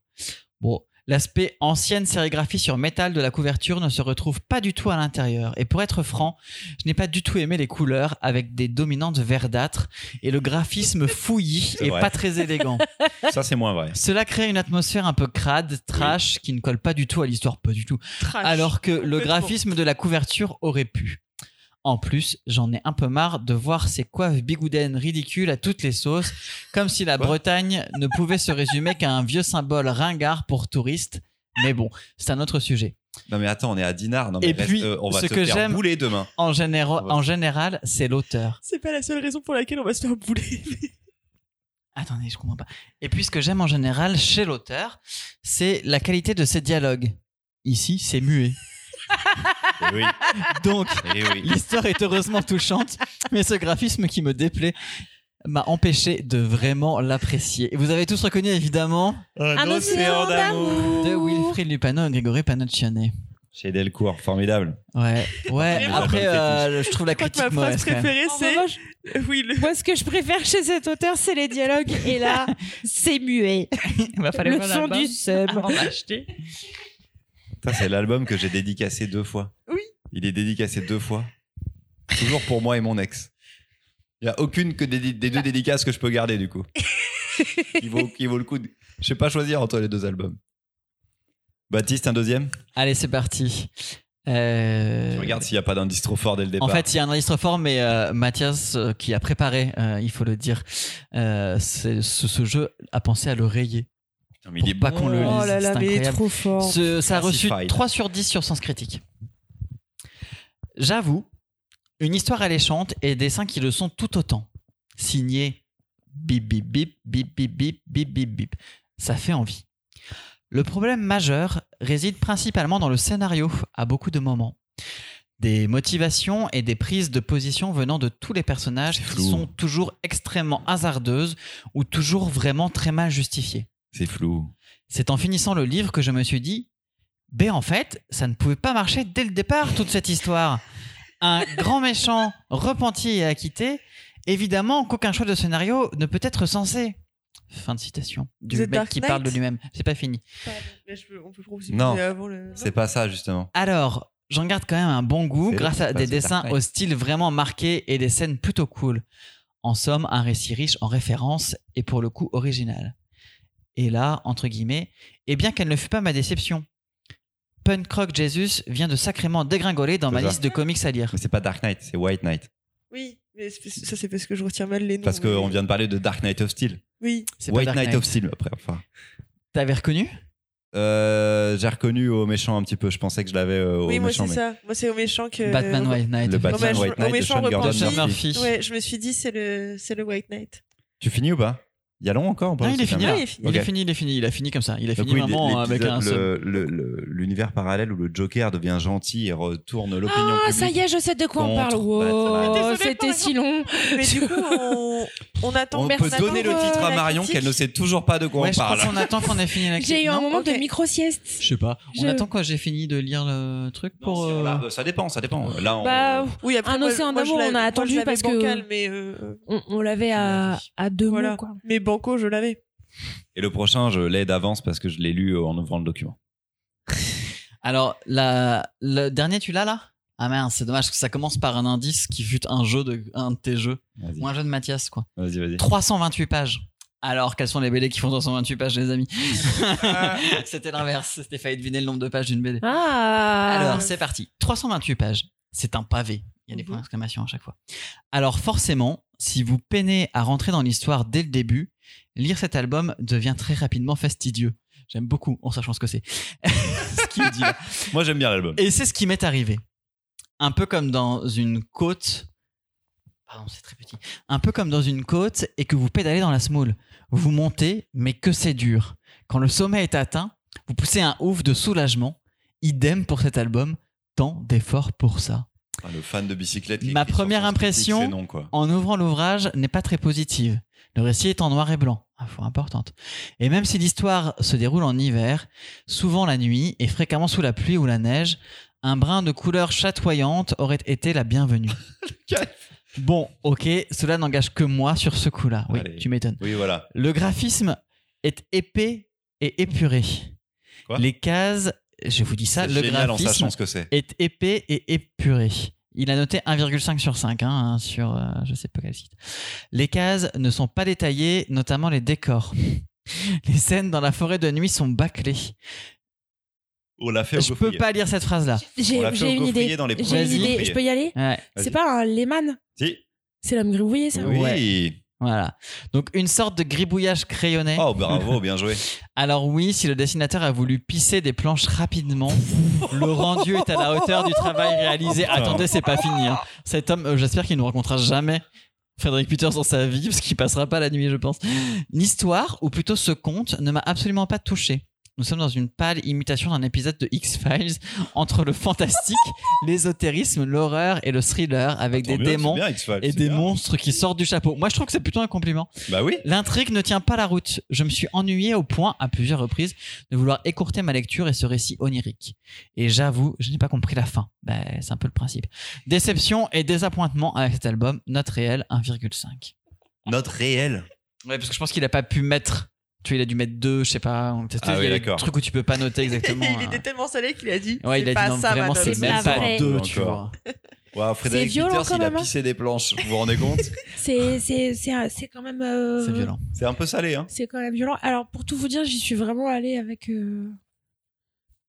Bon, l'aspect ancienne sérigraphie sur métal de la couverture ne se retrouve pas du tout à l'intérieur. Et pour être franc, je n'ai pas du tout aimé les couleurs avec des dominantes verdâtres et le graphisme fouillis et vrai. pas très élégant. Ça, c'est moins vrai. Cela crée une atmosphère un peu crade, trash, qui ne colle pas du tout à l'histoire, pas du tout. Trash. Alors que le graphisme de la couverture aurait pu. En plus, j'en ai un peu marre de voir ces coiffes bigoudènes ridicules à toutes les sauces, comme si la Quoi Bretagne ne pouvait se résumer qu'à un vieux symbole ringard pour touristes. Mais bon, c'est un autre sujet. Non, mais attends, on est à Dinard. Non, mais Et reste, puis, euh, on va ce se que faire j'aime- bouler demain. Général, en général, c'est l'auteur. C'est pas la seule raison pour laquelle on va se faire bouler. Attendez, je comprends pas. Et puis, ce que j'aime en général chez l'auteur, c'est la qualité de ses dialogues. Ici, c'est muet. Eh oui. Donc, Eh oui. L'histoire est heureusement touchante, mais ce graphisme qui me déplaît m'a empêché de vraiment l'apprécier. Et vous avez tous reconnu évidemment Un océan d'amour. de Wilfried Lupano et Grégory Panocchione. Chez Delcourt, formidable. Ouais, ouais. Après, euh, je trouve la Je crois que critique ma phrase préférée, En c'est. revanche, Oui, le. moi, ce que je préfère chez cet auteur, c'est les dialogues. Et là, c'est muet. Il va falloir Le son du seum. avant d'acheter. Ça, c'est l'album que j'ai dédicacé deux fois. Il est dédicacé deux fois. Toujours pour moi et mon ex. Il n'y a aucune que des, des deux dédicaces que je peux garder, du coup. qui, vaut, qui vaut le coup. de- Je sais pas choisir entre les deux albums. Baptiste, un deuxième? Allez, c'est parti. Euh, Je regarde s'il n'y a pas d'indice trop fort dès le départ. En fait, il y a un registre fort, mais euh, Mathias, euh, qui a préparé, euh, il faut le dire, euh, ce, ce jeu a pensé à le rayer. Putain, mais il est pas bon. qu'on le Oh lise, là là, c'est mais il est incroyable. trop fort. Ce- ça a reçu Classified. 3 sur 10 sur Sens Critique. J'avoue, une histoire alléchante et des dessins qui le sont tout autant. Signé bip bip bip bip bip bip bip bip bip. Ça fait envie. Le problème majeur réside principalement dans le scénario à beaucoup de moments. Des motivations et des prises de position venant de tous les personnages qui flou. sont toujours extrêmement hasardeuses ou toujours vraiment très mal justifiées. C'est flou. C'est en finissant le livre que je me suis dit, ben en fait, ça ne pouvait pas marcher dès le départ, toute cette histoire. Un grand méchant repenti et acquitté, évidemment qu'aucun choix de scénario ne peut être censé. Fin de citation. Du The mec Dark qui Knight parle de lui-même. C'est pas fini. Mais je peux- on peut proposer Non. avant le. C'est pas ça, justement. Alors, j'en garde quand même un bon goût C'est grâce à c'est des pas The Dark dessins Knight. au style vraiment marqué et des scènes plutôt cool. En somme, un récit riche en références et pour le coup original. Et là, entre guillemets, et bien qu'elle ne fut pas ma déception, Punk Rock Jesus vient de sacrément dégringoler dans ma ça. liste de comics à lire. Mais c'est pas Dark Knight, c'est White Knight. Oui, mais c'est- ça c'est parce que je retiens mal les noms. Parce mais- qu'on vient de parler de Dark Knight of Steel. Oui. C'est pas White Dark Knight, of Steel, après. Enfin. T'avais reconnu? Euh, j'ai reconnu au méchant un petit peu. Je pensais que je l'avais euh, au oui, moi méchant, c'est mais ça. Moi c'est au méchant que. Batman White Knight. le. Batman White au Knight de méchant Sean Gordon repenti. Sean Murphy. Murphy. Ouais, je me suis dit c'est le c'est le White Knight. Tu finis ou pas? Il y a long encore Non, il est fini là. il est fini. Il est fini, il est fini, il a fini comme ça. Il a Donc fini oui, vraiment avec un seul. le- le- le- l'univers parallèle où le Joker devient gentil et retourne l'opinion Ah, publique. ça y est, je sais de quoi on parle. Wow, pour c'était si long. Mais du coup, on, on attend. On peut donner le titre euh, à Marion qu'elle ne sait toujours pas de quoi Ouais, on je parle. qu'on attend qu'on ait fini la J'ai eu un moment de micro-sieste. Je sais pas. On Je- attend quoi J'ai fini de lire le truc pour. Non, euh, là, ça dépend, ça dépend. Là, on... Bah, Oui, après, Un océan d'amour, on a attendu parce que- euh, on, on l'avait à, deux quoi. mais Banco, je l'avais. Et le prochain, je l'ai d'avance parce que je l'ai lu en ouvrant le document. Alors, la... le dernier, tu l'as là? Ah mince, c'est dommage parce que ça commence par un indice qui fut un jeu de un de tes jeux. Ou un jeu de Mathias, quoi. vas-y, vas-y. 328 pages. Alors, quels sont les BD qui font 328 pages, les amis? C'était l'inverse. C'était failli deviner le nombre de pages d'une BD. Ah Alors, c'est parti. 328 pages. C'est un pavé. Il y a des Mhm. points d'exclamation à chaque fois. Alors, forcément, si vous peinez à rentrer dans l'histoire dès le début, lire cet album devient très rapidement fastidieux. J'aime beaucoup, en sachant ce que c'est. ce qu'il dit. Moi, j'aime bien l'album. Et c'est ce qui m'est arrivé. Un peu comme dans une côte. Pardon, c'est très petit. Un peu comme dans une côte et que vous pédalez dans la smoule. Vous montez, mais que c'est dur. Quand le sommet est atteint, vous poussez un ouf de soulagement. Idem pour cet album. Tant d'efforts pour ça. Ah, le fan de bicyclette. Ma première impression- non. En ouvrant l'ouvrage, n'est pas très positive. Le récit est en noir et blanc, info importante. Et même si l'histoire se déroule en hiver, souvent la nuit et fréquemment sous la pluie ou la neige, un brin de couleur chatoyante aurait été la bienvenue. Bon, ok, cela n'engage que moi sur ce coup-là. Oui, Allez. tu m'étonnes. Oui, voilà. Le graphisme est épais et épuré. Quoi? Les cases, je vous dis ça, le graphisme ce que c'est. est épais et épuré. Il a noté 1,5 sur 5 hein, sur euh, je sais pas quel site. Les cases ne sont pas détaillées, notamment les décors. Les scènes dans la forêt de nuit sont bâclées. On l'a fait au Je peux pas lire cette phrase-là. J'ai On l'a fait j'ai au une gaufrier idée. dans les J'ai premiers une idée. Je peux y aller? Ouais, Vas-y. C'est pas un Lehman Si. C'est l'homme gribouillé, ça? Oui. Voilà. Donc une sorte de gribouillage crayonné. Oh, bravo, bien joué. Alors oui, si le dessinateur a voulu pisser des planches rapidement, le rendu est à la hauteur du travail réalisé. Attendez, c'est pas fini. hein. Cet homme, euh, j'espère qu'il ne nous racontera jamais Frédéric Peters dans sa vie, parce qu'il passera pas la nuit, je pense. L'histoire, ou plutôt ce conte, ne m'a absolument pas touché. Nous sommes dans une pâle imitation d'un épisode de X-Files entre le fantastique, l'ésotérisme, l'horreur et le thriller avec Tant des démons bien, et des bien. monstres qui sortent du chapeau. Moi, je trouve que c'est plutôt un compliment. Bah oui. L'intrigue ne tient pas la route. Je me suis ennuyé au point, à plusieurs reprises, de vouloir écourter ma lecture et ce récit onirique. Et j'avoue, je n'ai pas compris la fin. Ben, c'est un peu le principe. Déception et désappointement avec cet album, note réelle 1,5. Note réelle. Ouais, parce que je pense qu'il a pas pu mettre. Tu vois, il a dû mettre 2, je sais pas. Ah il y oui, a des d'accord. trucs où tu peux pas noter exactement. il hein. était tellement salé qu'il a dit. Ouais, il a pas dit non, ça, vraiment, c'est même pas pas vrai. 2, Encore. tu vois. Waouh, Frédéric violent Peters, quand il a même, hein. pissé des planches. Vous vous rendez compte C'est c'est c'est c'est quand même. euh, C'est violent. C'est un peu salé, hein C'est quand même violent. Alors pour tout vous dire, j'y suis vraiment allée avec. euh,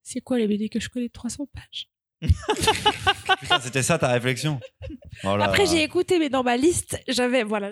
C'est quoi les BD que je connais de 300 pages? Putain, c'était ça ta réflexion. Oh là Après j'ai écouté, mais dans ma liste, j'avais voilà,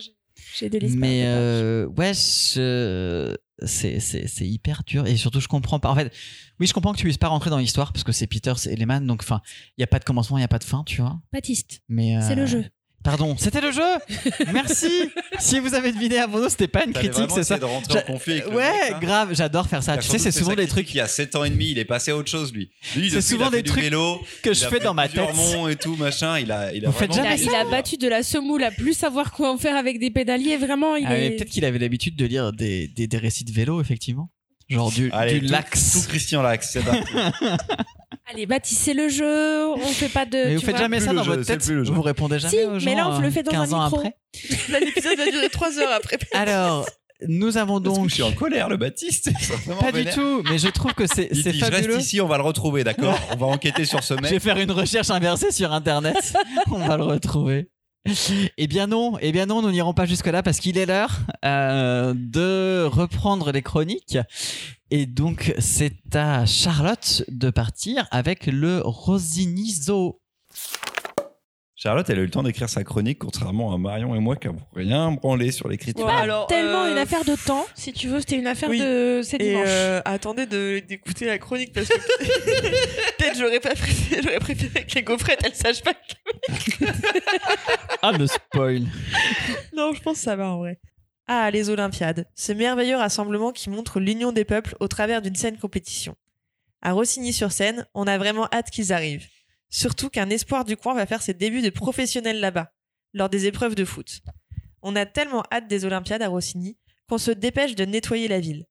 j'ai- des listes. Mais euh, ouais, je- c'est c'est c'est hyper dur et surtout je comprends pas. En fait, oui, je comprends que tu puisses pas rentrer dans l'histoire parce que c'est Peters et Lehman, donc enfin, il y a pas de commencement, il y a pas de fin, tu vois. Baptiste, Mais c'est euh, le jeu. Pardon, c'était le jeu. Merci. si vous avez deviné à Bono, c'était pas une critique, c'est ça. de rentrer en conflit avec Ouais, mec, là grave, j'adore faire ça. Tu sais, c'est souvent des trucs Il y a 7 ans et demi, il est passé à autre chose, lui. Lui, C'est souvent des trucs vélo, que je fais dans ma tête. et tout, machin. Il a, il a Vous faites vraiment Il a, jamais il a battu de la semoule à plus savoir quoi en faire avec des pédaliers. Vraiment, il Ah, est. peut-être qu'il avait l'habitude de lire des, des, des récits de vélo, effectivement. Genre du, Allez, du tout- lax. Tout Christian Lax, c'est parti. Allez, bâtissez le jeu. On fait pas de. mais vous faites vois. jamais ça le dans jeu, votre c'est tête. plus le jeu. Vous répondez jamais Si, aux gens mais là, on euh, le fait dans 15 un ans micro. l'épisode va durer 3 heures après. Alors, Nous avons Parce que donc je suis en colère, le Baptiste. pas du tout, mais je trouve que c'est dit, je fabuleux. reste ici, on va le retrouver, d'accord On va enquêter sur ce Je mec. vais faire une recherche inversée sur internet. On va le retrouver. Eh bien non, eh bien non, nous n'irons pas jusque là parce qu'il est l'heure euh, de reprendre les chroniques. Et donc c'est à Charlotte de partir avec le Rosinizo. Charlotte, elle a eu le temps d'écrire sa chronique, contrairement à Marion et moi qui n'avons rien branlé sur l'écriture. Alors, Tellement euh, une affaire de temps, si tu veux, c'était une affaire oui. de c'est Et dimanche. euh, attendez de- d'écouter la chronique parce que peut-être j'aurais pas préféré, j'aurais préféré que les gaufrettes elles sachent pas. Ah le spoil. Non, je pense que ça va en vrai. Ah, les Olympiades, ce merveilleux rassemblement qui montre l'union des peuples au travers d'une saine compétition. À Rossigny-sur-Seine, on a vraiment hâte qu'ils arrivent. Surtout qu'un espoir du coin va faire ses débuts de professionnel là-bas, lors des épreuves de foot. On a tellement hâte des Olympiades à Rossigny qu'on se dépêche de nettoyer la ville.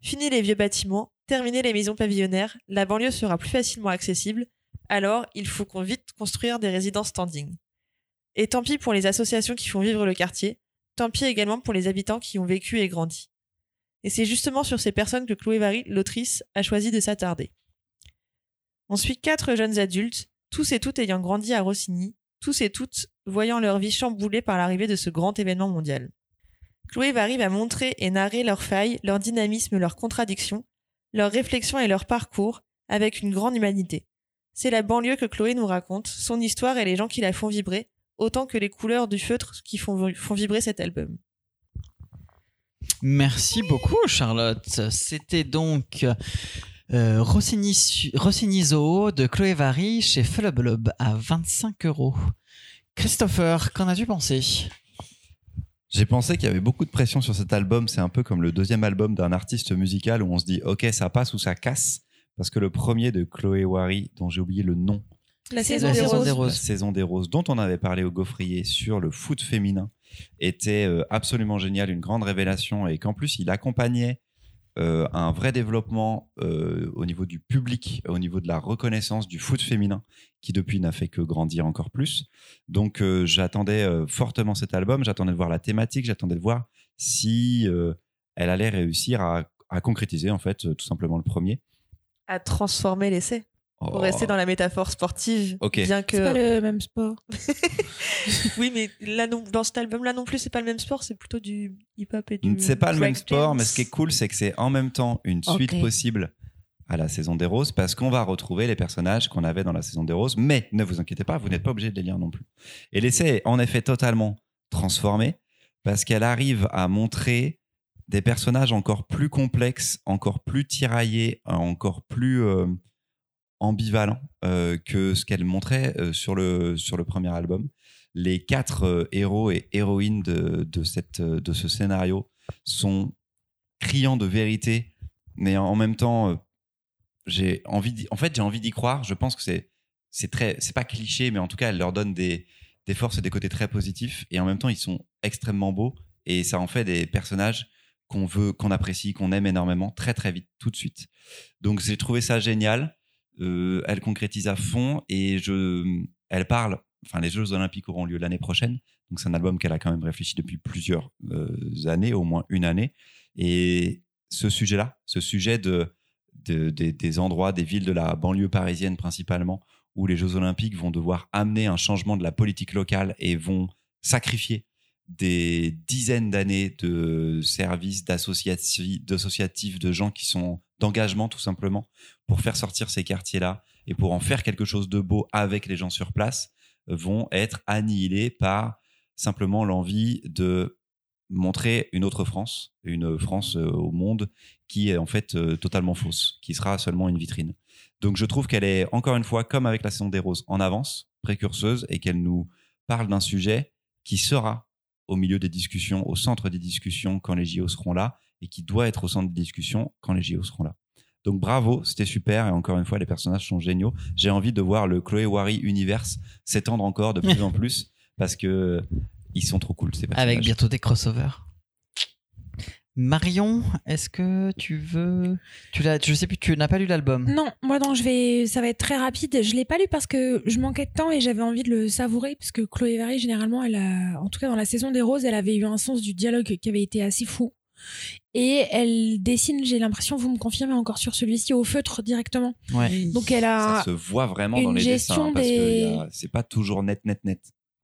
Fini les vieux bâtiments, terminer les maisons pavillonnaires, la banlieue sera plus facilement accessible, alors il faut qu'on vite construire des résidences standing. Et tant pis pour les associations qui font vivre le quartier, tant pis également pour les habitants qui ont vécu et grandi. Et c'est justement sur ces personnes que Chloé Vary, l'autrice, a choisi de s'attarder. On suit quatre jeunes adultes, tous et toutes ayant grandi à Rossigny, tous et toutes voyant leur vie chamboulée par l'arrivée de ce grand événement mondial. Chloé Vary va montrer et narrer leurs failles, leur dynamisme, leurs contradictions, leurs réflexions et leur parcours avec une grande humanité. C'est la banlieue que Chloé nous raconte, son histoire et les gens qui la font vibrer, autant que les couleurs du feutre qui font vibrer cet album. Merci beaucoup Charlotte. C'était donc euh, Rossini, Rossinizo de Chloé Vary chez Flublob à 25 euros. Christopher, qu'en as-tu pensé? J'ai pensé qu'il y avait beaucoup de pression sur cet album. C'est un peu comme le deuxième album d'un artiste musical où on se dit, ok, ça passe ou ça casse. Parce que le premier de Chloé Wary, dont j'ai oublié le nom, La saison La des saison roses. des la saison des roses, dont on avait parlé au Gaufrier sur le foot féminin, était euh, absolument génial, une grande révélation, et qu'en plus il accompagnait euh, un vrai développement euh, au niveau du public, au niveau de la reconnaissance du foot féminin, qui depuis n'a fait que grandir encore plus. Donc euh, j'attendais fortement cet album, j'attendais de voir la thématique, j'attendais de voir si elle allait réussir à, à concrétiser en fait tout simplement le premier. À transformer l'essai. Pour Oh, rester dans la métaphore sportive. Bien C'est pas que. le même sport. Oui, mais là, non, dans cet album-là non plus, c'est pas le même sport, c'est plutôt du hip-hop et du. C'est pas le même sport, dance. mais ce qui est cool, c'est que c'est en même temps une suite possible à la saison des roses, parce qu'on va retrouver les personnages qu'on avait dans la saison des roses, mais ne vous inquiétez pas, vous n'êtes pas obligé de les lire non plus. Et l'essai est en effet totalement transformé, parce qu'elle arrive à montrer des personnages encore plus complexes, encore plus tiraillés, encore plus euh, ambivalents euh, que ce qu'elle montrait euh, sur, le, sur le premier album. Les quatre euh, héros et héroïnes de, de, cette, de ce scénario sont criants de vérité, mais en même temps, j'ai envie en fait, j'ai envie d'y croire. Je pense que c'est c'est très c'est pas cliché, mais en tout cas, elle leur donne des, des forces et des côtés très positifs, et en même temps, ils sont extrêmement beaux, et ça en fait des personnages qu'on veut, qu'on apprécie, qu'on aime énormément, très très vite, tout de suite. Donc j'ai trouvé ça génial. Euh, elle concrétise à fond et je, elle parle. Enfin, les Jeux Olympiques auront lieu l'année prochaine, donc c'est un album qu'elle a quand même réfléchi depuis plusieurs euh, années, au moins une année. Et ce sujet-là, ce sujet de, de- des- des endroits, des villes de la banlieue parisienne principalement, où les Jeux Olympiques vont devoir amener un changement de la politique locale et vont sacrifier des dizaines d'années de services, d'associati- d'associatifs, de gens qui sont d'engagement tout simplement pour faire sortir ces quartiers-là et pour en faire quelque chose de beau avec les gens sur place, euh, vont être annihilés par simplement l'envie de montrer une autre France, une France euh, au monde qui est en fait euh, totalement fausse, qui sera seulement une vitrine. Donc je trouve qu'elle est encore une fois, comme avec la saison des roses, en avance, précurseuse, et qu'elle nous parle d'un sujet qui sera au milieu des discussions, au centre des discussions quand les JO seront là, et qui doit être au centre des discussions quand les JO seront là. Donc bravo, c'était super, et encore une fois, les personnages sont géniaux. J'ai envie de voir le Chloé Wary universe s'étendre encore de plus en plus, parce que ils sont trop cool, ces personnages. Avec bientôt des crossovers. Marion, est-ce que tu veux tu l'as je sais plus tu n'as pas lu l'album? Non, moi non, je vais, ça va être très rapide. Je l'ai pas lu parce que je manquais de temps et j'avais envie de le savourer parce que Chloé Vary généralement, elle a, en tout cas dans la saison des roses, elle avait eu un sens du dialogue qui avait été assez fou. Et elle dessine, j'ai l'impression, vous me confirmez encore sur celui-ci, au feutre directement. Ouais. Donc elle a, Ça se voit vraiment dans les gestion dessins parce des- que c'est pas toujours net, net, net.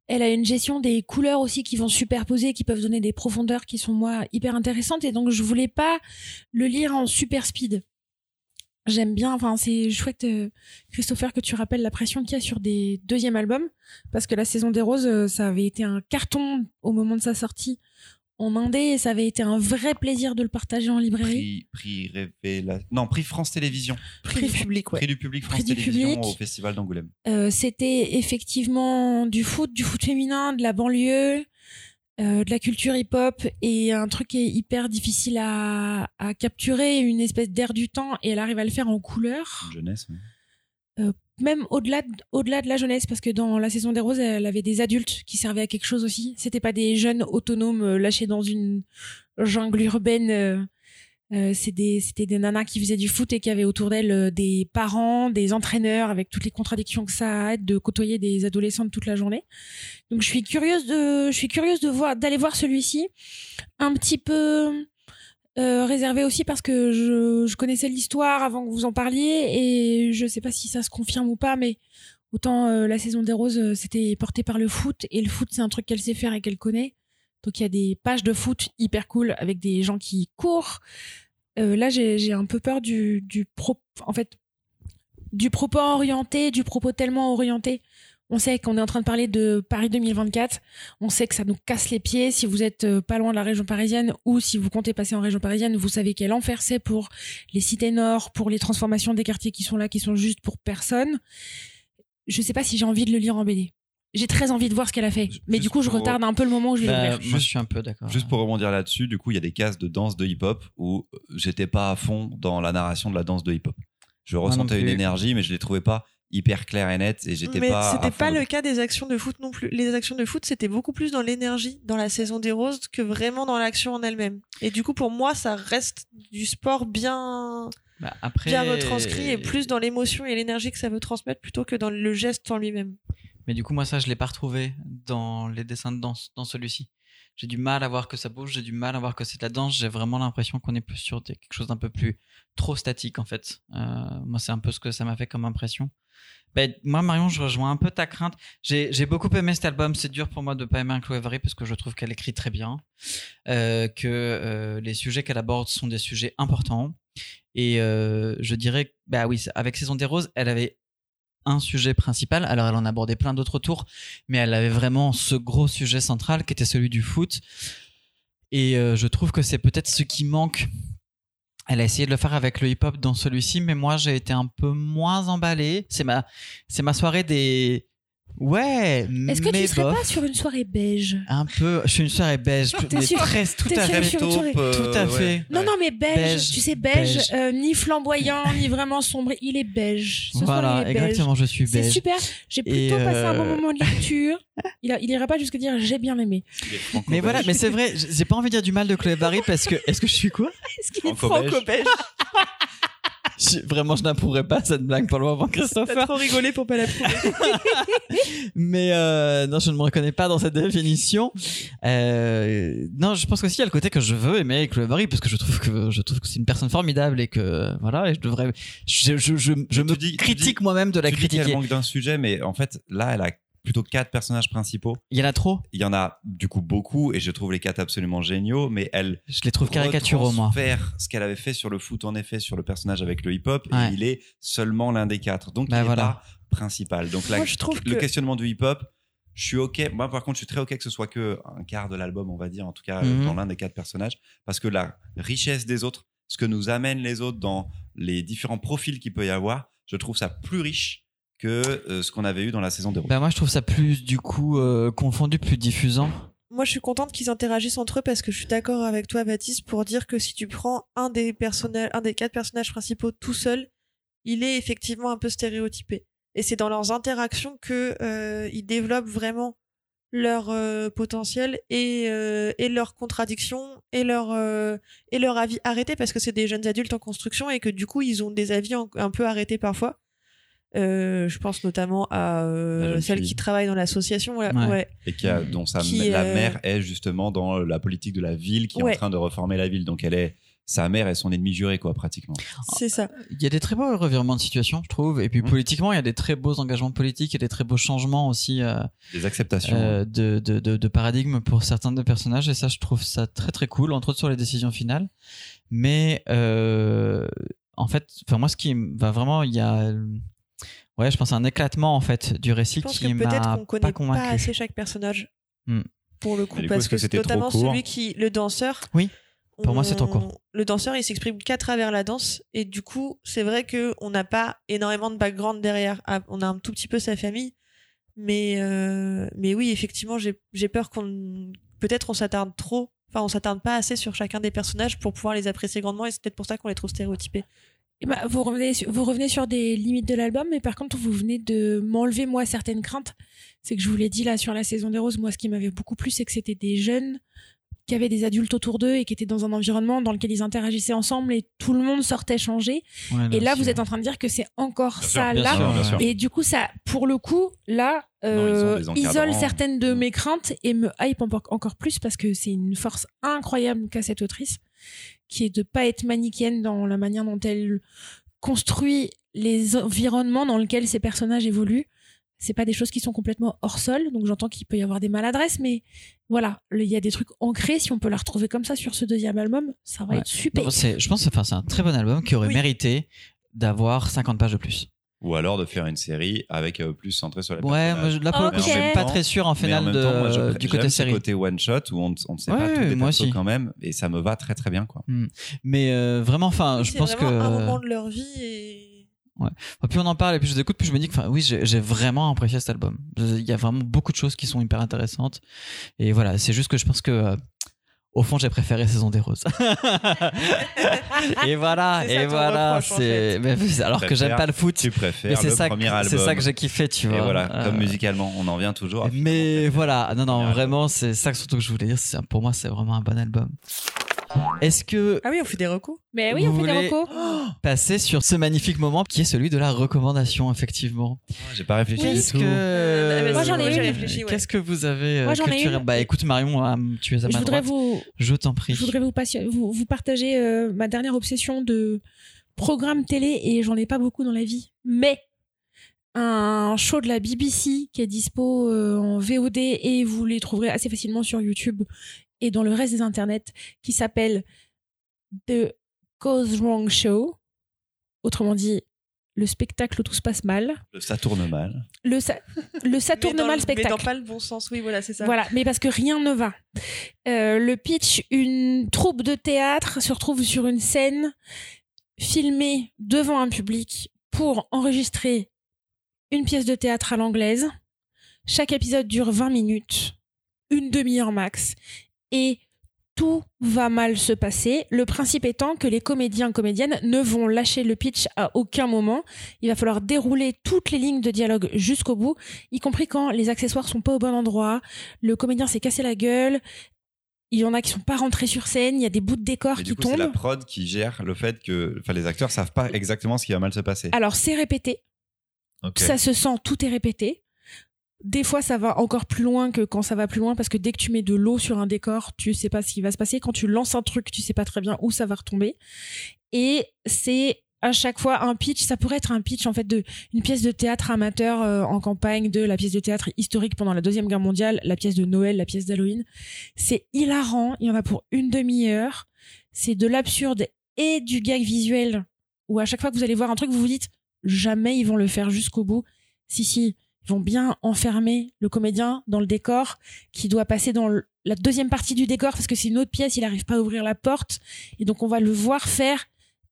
Elle a une gestion des couleurs aussi qui vont superposer, qui peuvent donner des profondeurs qui sont moi hyper intéressantes. Et donc je voulais pas le lire en super speed. J'aime bien, enfin c'est chouette, euh, Christopher, que tu rappelles la pression qu'il y a sur des deuxièmes albums, parce que la saison des roses, euh, ça avait été un carton au moment de sa sortie en Indé, et ça avait été un vrai plaisir de le partager en librairie. Prix, prix révélation. Non, prix France Télévisions. Prix du public, ouais. Prix du public France du Télévisions public. au Festival d'Angoulême. Euh, C'était effectivement du foot, du foot féminin, de la banlieue, euh, de la culture hip-hop et un truc qui est hyper difficile à, à capturer, une espèce d'air du temps et elle arrive à le faire en couleur, Une jeunesse. ouais. Même au-delà de, au-delà de la jeunesse parce que dans la saison des roses, elle avait des adultes qui servaient à quelque chose aussi. C'était pas des jeunes autonomes euh, lâchés dans une jungle urbaine. euh, euh, C'était des nanas qui faisaient du foot et qui avaient autour d'elles euh, des parents, des entraîneurs, avec toutes les contradictions que ça a de côtoyer des adolescentes toute la journée. Donc je suis curieuse de, je suis curieuse de voir, d'aller voir celui-ci, un petit peu euh, réservé aussi parce que je, connaissais l'histoire avant que vous en parliez et je sais pas si ça se confirme ou pas, mais autant euh, la saison des roses euh, c'était porté par le foot et le foot c'est un truc qu'elle sait faire et qu'elle connaît. Donc il y a des pages de foot hyper cool avec des gens qui courent. Euh, là j'ai j'ai un peu peur du du pro, en fait du propos orienté, du propos tellement orienté. On sait qu'on est en train de parler de Paris 2024. On sait que ça nous casse les pieds. Si vous êtes euh, pas loin de la région parisienne ou si vous comptez passer en région parisienne, vous savez quel enfer c'est pour les cités nord, pour les transformations des quartiers qui sont là, qui sont juste pour personne. Je sais pas si j'ai envie de le lire en BD. J'ai très envie de voir ce qu'elle a fait. Mais Juste du coup, je retarde un peu le moment où je vais Bah, l'ouvrir. moi, je suis un peu d'accord. Juste pour rebondir là-dessus, du coup, il y a des cases de danse de hip-hop où j'étais pas à fond dans la narration de la danse de hip-hop. Je ressentais une énergie, mais je les trouvais pas hyper claires et nettes et j'étais Mais pas. c'était pas le cas des actions de foot non plus. Les actions de foot, c'était beaucoup plus dans l'énergie dans la saison des roses que vraiment dans l'action en elle-même. Et du coup, pour moi, ça reste du sport bien, Bah, après, bien retranscrit et plus dans l'émotion et l'énergie que ça veut transmettre plutôt que dans le geste en lui-même. Mais du coup, moi, ça, je l'ai pas retrouvé dans les dessins de danse, dans celui-ci. J'ai du mal à voir que ça bouge, j'ai du mal à voir que c'est de la danse. J'ai vraiment l'impression qu'on est plus sur quelque chose d'un peu plus trop statique, en fait. Euh, moi, c'est un peu ce que ça m'a fait comme impression. Ben, moi, Marion, je rejoins un peu ta crainte. J'ai beaucoup aimé cet album. C'est dur pour moi de pas aimer un Chloé Vary parce que je trouve qu'elle écrit très bien, euh, que euh, les sujets qu'elle aborde sont des sujets importants. Et je dirais, bah oui, avec Saison des Roses, elle avait un sujet principal. Alors, elle en abordait plein d'autres autour, mais elle avait vraiment ce gros sujet central qui était celui du foot. Et euh, je trouve que c'est peut-être ce qui manque. Elle a essayé de le faire avec le hip-hop dans celui-ci, mais moi j'ai été un peu moins emballé. C'est ma, c'est ma soirée des. Ouais, Est-ce que mais tu serais bof. pas sur une soirée beige Un peu. Je suis une soirée beige. T'es mais sûr- presque, tout t'es à fait. Tout à fait. Non, non, mais beige, Beige, tu sais, beige, beige. euh, ni flamboyant, ni vraiment sombre. Il est beige. Ce soir, Voilà, il est beige. exactement, je suis C'est beige. super. J'ai plutôt passé un bon euh, moment de lecture. Il, a, il ira pas jusque dire j'ai bien aimé. Mais voilà, mais c'est vrai, j'ai pas envie de dire du mal de Chloé Barry parce que. Est-ce que je suis quoi? Est-ce qu'il est Franco-belge. franco-belge Je- Vraiment, je n'approuverais pas cette blague pour le moment, T'as Christopher. trop rigolé pour pas la prouver. Mais euh, non, je ne me reconnais pas dans cette définition. Euh, non, je pense qu'aussi il y a le côté que je veux aimer avec Chloé Barry parce que je trouve que je trouve que c'est une personne formidable et que voilà, et je devrais. Je, je, je, je me dis- critique moi-même de la Tu dis qu'elle critiquer. manque d'un sujet, mais en fait, là, elle a plutôt quatre personnages principaux. Il y en a trop. Il y en a du coup beaucoup et je trouve les quatre absolument géniaux, mais elle Je les trouve caricaturaux, moi. faire ce qu'elle avait fait sur le foot en effet sur le personnage avec le hip-hop Ouais. et il est seulement l'un des quatre donc Bah, il n'est voilà. pas principal donc la- Moi, je trouve le que- questionnement du hip-hop je suis ok moi par contre je suis très ok que ce soit que un quart de l'album on va dire en tout cas Mhm. dans l'un des quatre personnages parce que la richesse des autres ce que nous amènent les autres dans les différents profils qu'il peut y avoir je trouve ça plus riche que euh, ce qu'on avait eu dans la saison des Roses. Bah moi, je trouve ça plus du coup euh, confondu, plus diffusant. Moi, je suis contente qu'ils interagissent entre eux parce que je suis d'accord avec toi, Baptiste, pour dire que si tu prends un des personnages, un des quatre personnages principaux tout seul, il est effectivement un peu stéréotypé. Et c'est dans leurs interactions que euh, ils développent vraiment leur euh, potentiel et, euh, et leurs contradictions et leur euh, et leur avis arrêtés parce que c'est des jeunes adultes en construction et que du coup ils ont des avis en- un peu arrêtés parfois. Euh, je pense notamment à euh, celle fille. qui travaille dans l'association. Ouais. Ouais. ouais. Et qui a, dont sa, Qui, la euh, mère est justement dans la politique de la ville qui est en train de reformer la ville. Donc elle est sa mère est son ennemi juré quoi pratiquement. C'est ça. Il y a des très beaux revirements de situation, je trouve. Et puis Mhm. politiquement, il y a des très beaux engagements politiques et des très beaux changements aussi euh, Des acceptations. euh, de, de, de, de paradigme pour certains des personnages. Et ça, je trouve ça très très cool, entre autres sur les décisions finales. Mais euh, en fait, enfin moi, ce qui va vraiment, il y a, ouais, je pense un éclatement en fait du récit Je pense qui m'a peut-être qu'on pas connaît pas, convaincu. assez chaque personnage. Hmm. Pour le coup, coup, parce que notamment celui qui, le danseur. Oui. Pour moi, c'est trop court. Le danseur, il s'exprime qu'à travers la danse, et du coup, c'est vrai que on n'a pas énormément de background derrière. Ah, On a un tout petit peu sa famille, mais euh, mais oui, effectivement, j'ai j'ai peur qu'on peut-être on s'attarde trop. Enfin, on s'attarde pas assez sur chacun des personnages pour pouvoir les apprécier grandement, et c'est peut-être pour ça qu'on les trouve stéréotypés. Eh ben, vous, revenez, sur- vous revenez sur des limites de l'album, mais par contre, vous venez de m'enlever, moi, certaines craintes. C'est que je vous l'ai dit là sur la saison des roses, moi, ce qui m'avait beaucoup plu, c'est que c'était des jeunes qui avaient des adultes autour d'eux et qui étaient dans un environnement dans lequel ils interagissaient ensemble et tout le monde sortait changé. Ouais, Et là, vous êtes en train de dire que c'est encore Bien ça bien là. sûr. Et du coup, ça, pour le coup, là, euh, isole certaines de mes craintes et me hype encore plus parce que c'est une force incroyable qu'a cette autrice, qui est de pas être manichéenne dans la manière dont elle construit les environnements dans lesquels ces personnages évoluent. C'est pas des choses qui sont complètement hors sol, donc j'entends qu'il peut y avoir des maladresses, mais voilà, il y a des trucs ancrés. Si on peut la retrouver comme ça sur ce deuxième album, ça va Ouais. être super. Non, je pense que enfin, c'est un très bon album qui aurait Oui. mérité d'avoir 50 pages de plus. Ou alors de faire une série avec euh, plus centré sur les Ouais, moi, je- là pour le Ok. coup, je suis pas très sûr en Mais en finale même de, temps, moi, je- du côté série. côté one shot où on, on ne sait Ouais, pas les moi aussi. quand même et ça me va très très bien quoi. Mais euh, vraiment, enfin, je pense que un moment de leur vie et plus on en parle et plus je vous écoute, plus je me dis que, enfin, oui, j'ai j'ai vraiment apprécié cet album. Il y a vraiment beaucoup de choses qui sont hyper intéressantes. Et voilà, c'est juste que je pense que, euh, au fond, j'ai préféré Saison des Roses. et voilà, C'est et voilà, en c'est. fait. mais- alors que j'aime pas le foot. Tu Mais préfères c'est le ça, premier que- album. c'est ça que j'ai kiffé, tu Et vois. voilà, comme Euh, musicalement, on en vient toujours. à Mais voilà, non, non, vraiment, c'est ça que surtout que je voulais dire. c'est- Pour moi, c'est vraiment un bon album. Est-ce que ah oui, on fait des recours. Mais oui, on fait des recos. passer sur ce magnifique moment qui est celui de la recommandation, effectivement. J'ai pas réfléchi Oui. du Qu'est-ce tout. que Euh, Moi, j'en ai j'ai une. réfléchi, ouais. Qu'est-ce que vous avez euh, Moi, j'en ai culturel- une. Bah écoute Marion, euh, tu es à Je ma voudrais droite. vous, Je t'en prie. Je voudrais vous, passion- vous, vous partager euh, ma dernière obsession de programme télé et j'en ai pas beaucoup dans la vie. Mais un show de la BBC qui est dispo euh, en VOD et vous les trouverez assez facilement sur YouTube et dans le reste des internets qui s'appelle The Goes Wrong Show. Autrement dit, le spectacle où tout se passe mal. Ça tourne mal. Le, ça, le tourne mal le- spectacle. Mais dans pas le bon sens, oui, voilà, c'est ça. Voilà, mais parce que rien ne va. Euh, le pitch, une troupe de théâtre se retrouve sur une scène filmée devant un public pour enregistrer une pièce de théâtre à l'anglaise. Chaque épisode dure 20 minutes, une demi-heure max, et tout va mal se passer. Le principe étant que les comédiens comédiennes ne vont lâcher le pitch à aucun moment. Il va falloir dérouler toutes les lignes de dialogue jusqu'au bout y compris quand les accessoires sont pas au bon endroit, le comédien s'est cassé la gueule, il y en a qui sont pas rentrés sur scène, il y a des bouts de décor qui du coup, c'est la tombent. prod qui gère le fait que enfin, les acteurs savent pas exactement ce qui va mal se passer. Alors c'est répété, ça se sent, tout est répété. Des fois, ça va encore plus loin que quand ça va plus loin parce que dès que tu mets de l'eau sur un décor, tu sais pas ce qui va se passer. Quand tu lances un truc, tu sais pas très bien où ça va retomber. Et c'est à chaque fois un pitch. Ça pourrait être un pitch en fait de une pièce de théâtre amateur euh, en campagne, de la pièce de théâtre historique pendant la deuxième guerre mondiale, la pièce de Noël, la pièce d'Halloween. C'est hilarant. Il y en a pour une demi-heure. C'est de l'absurde et du gag visuel où à chaque fois que vous allez voir un truc, vous vous dites jamais ils vont le faire jusqu'au bout. Si, si, vont bien enfermer le comédien dans le décor qui doit passer dans le- la deuxième partie du décor parce que c'est une autre pièce, il n'arrive pas à ouvrir la porte. Et donc on va le voir faire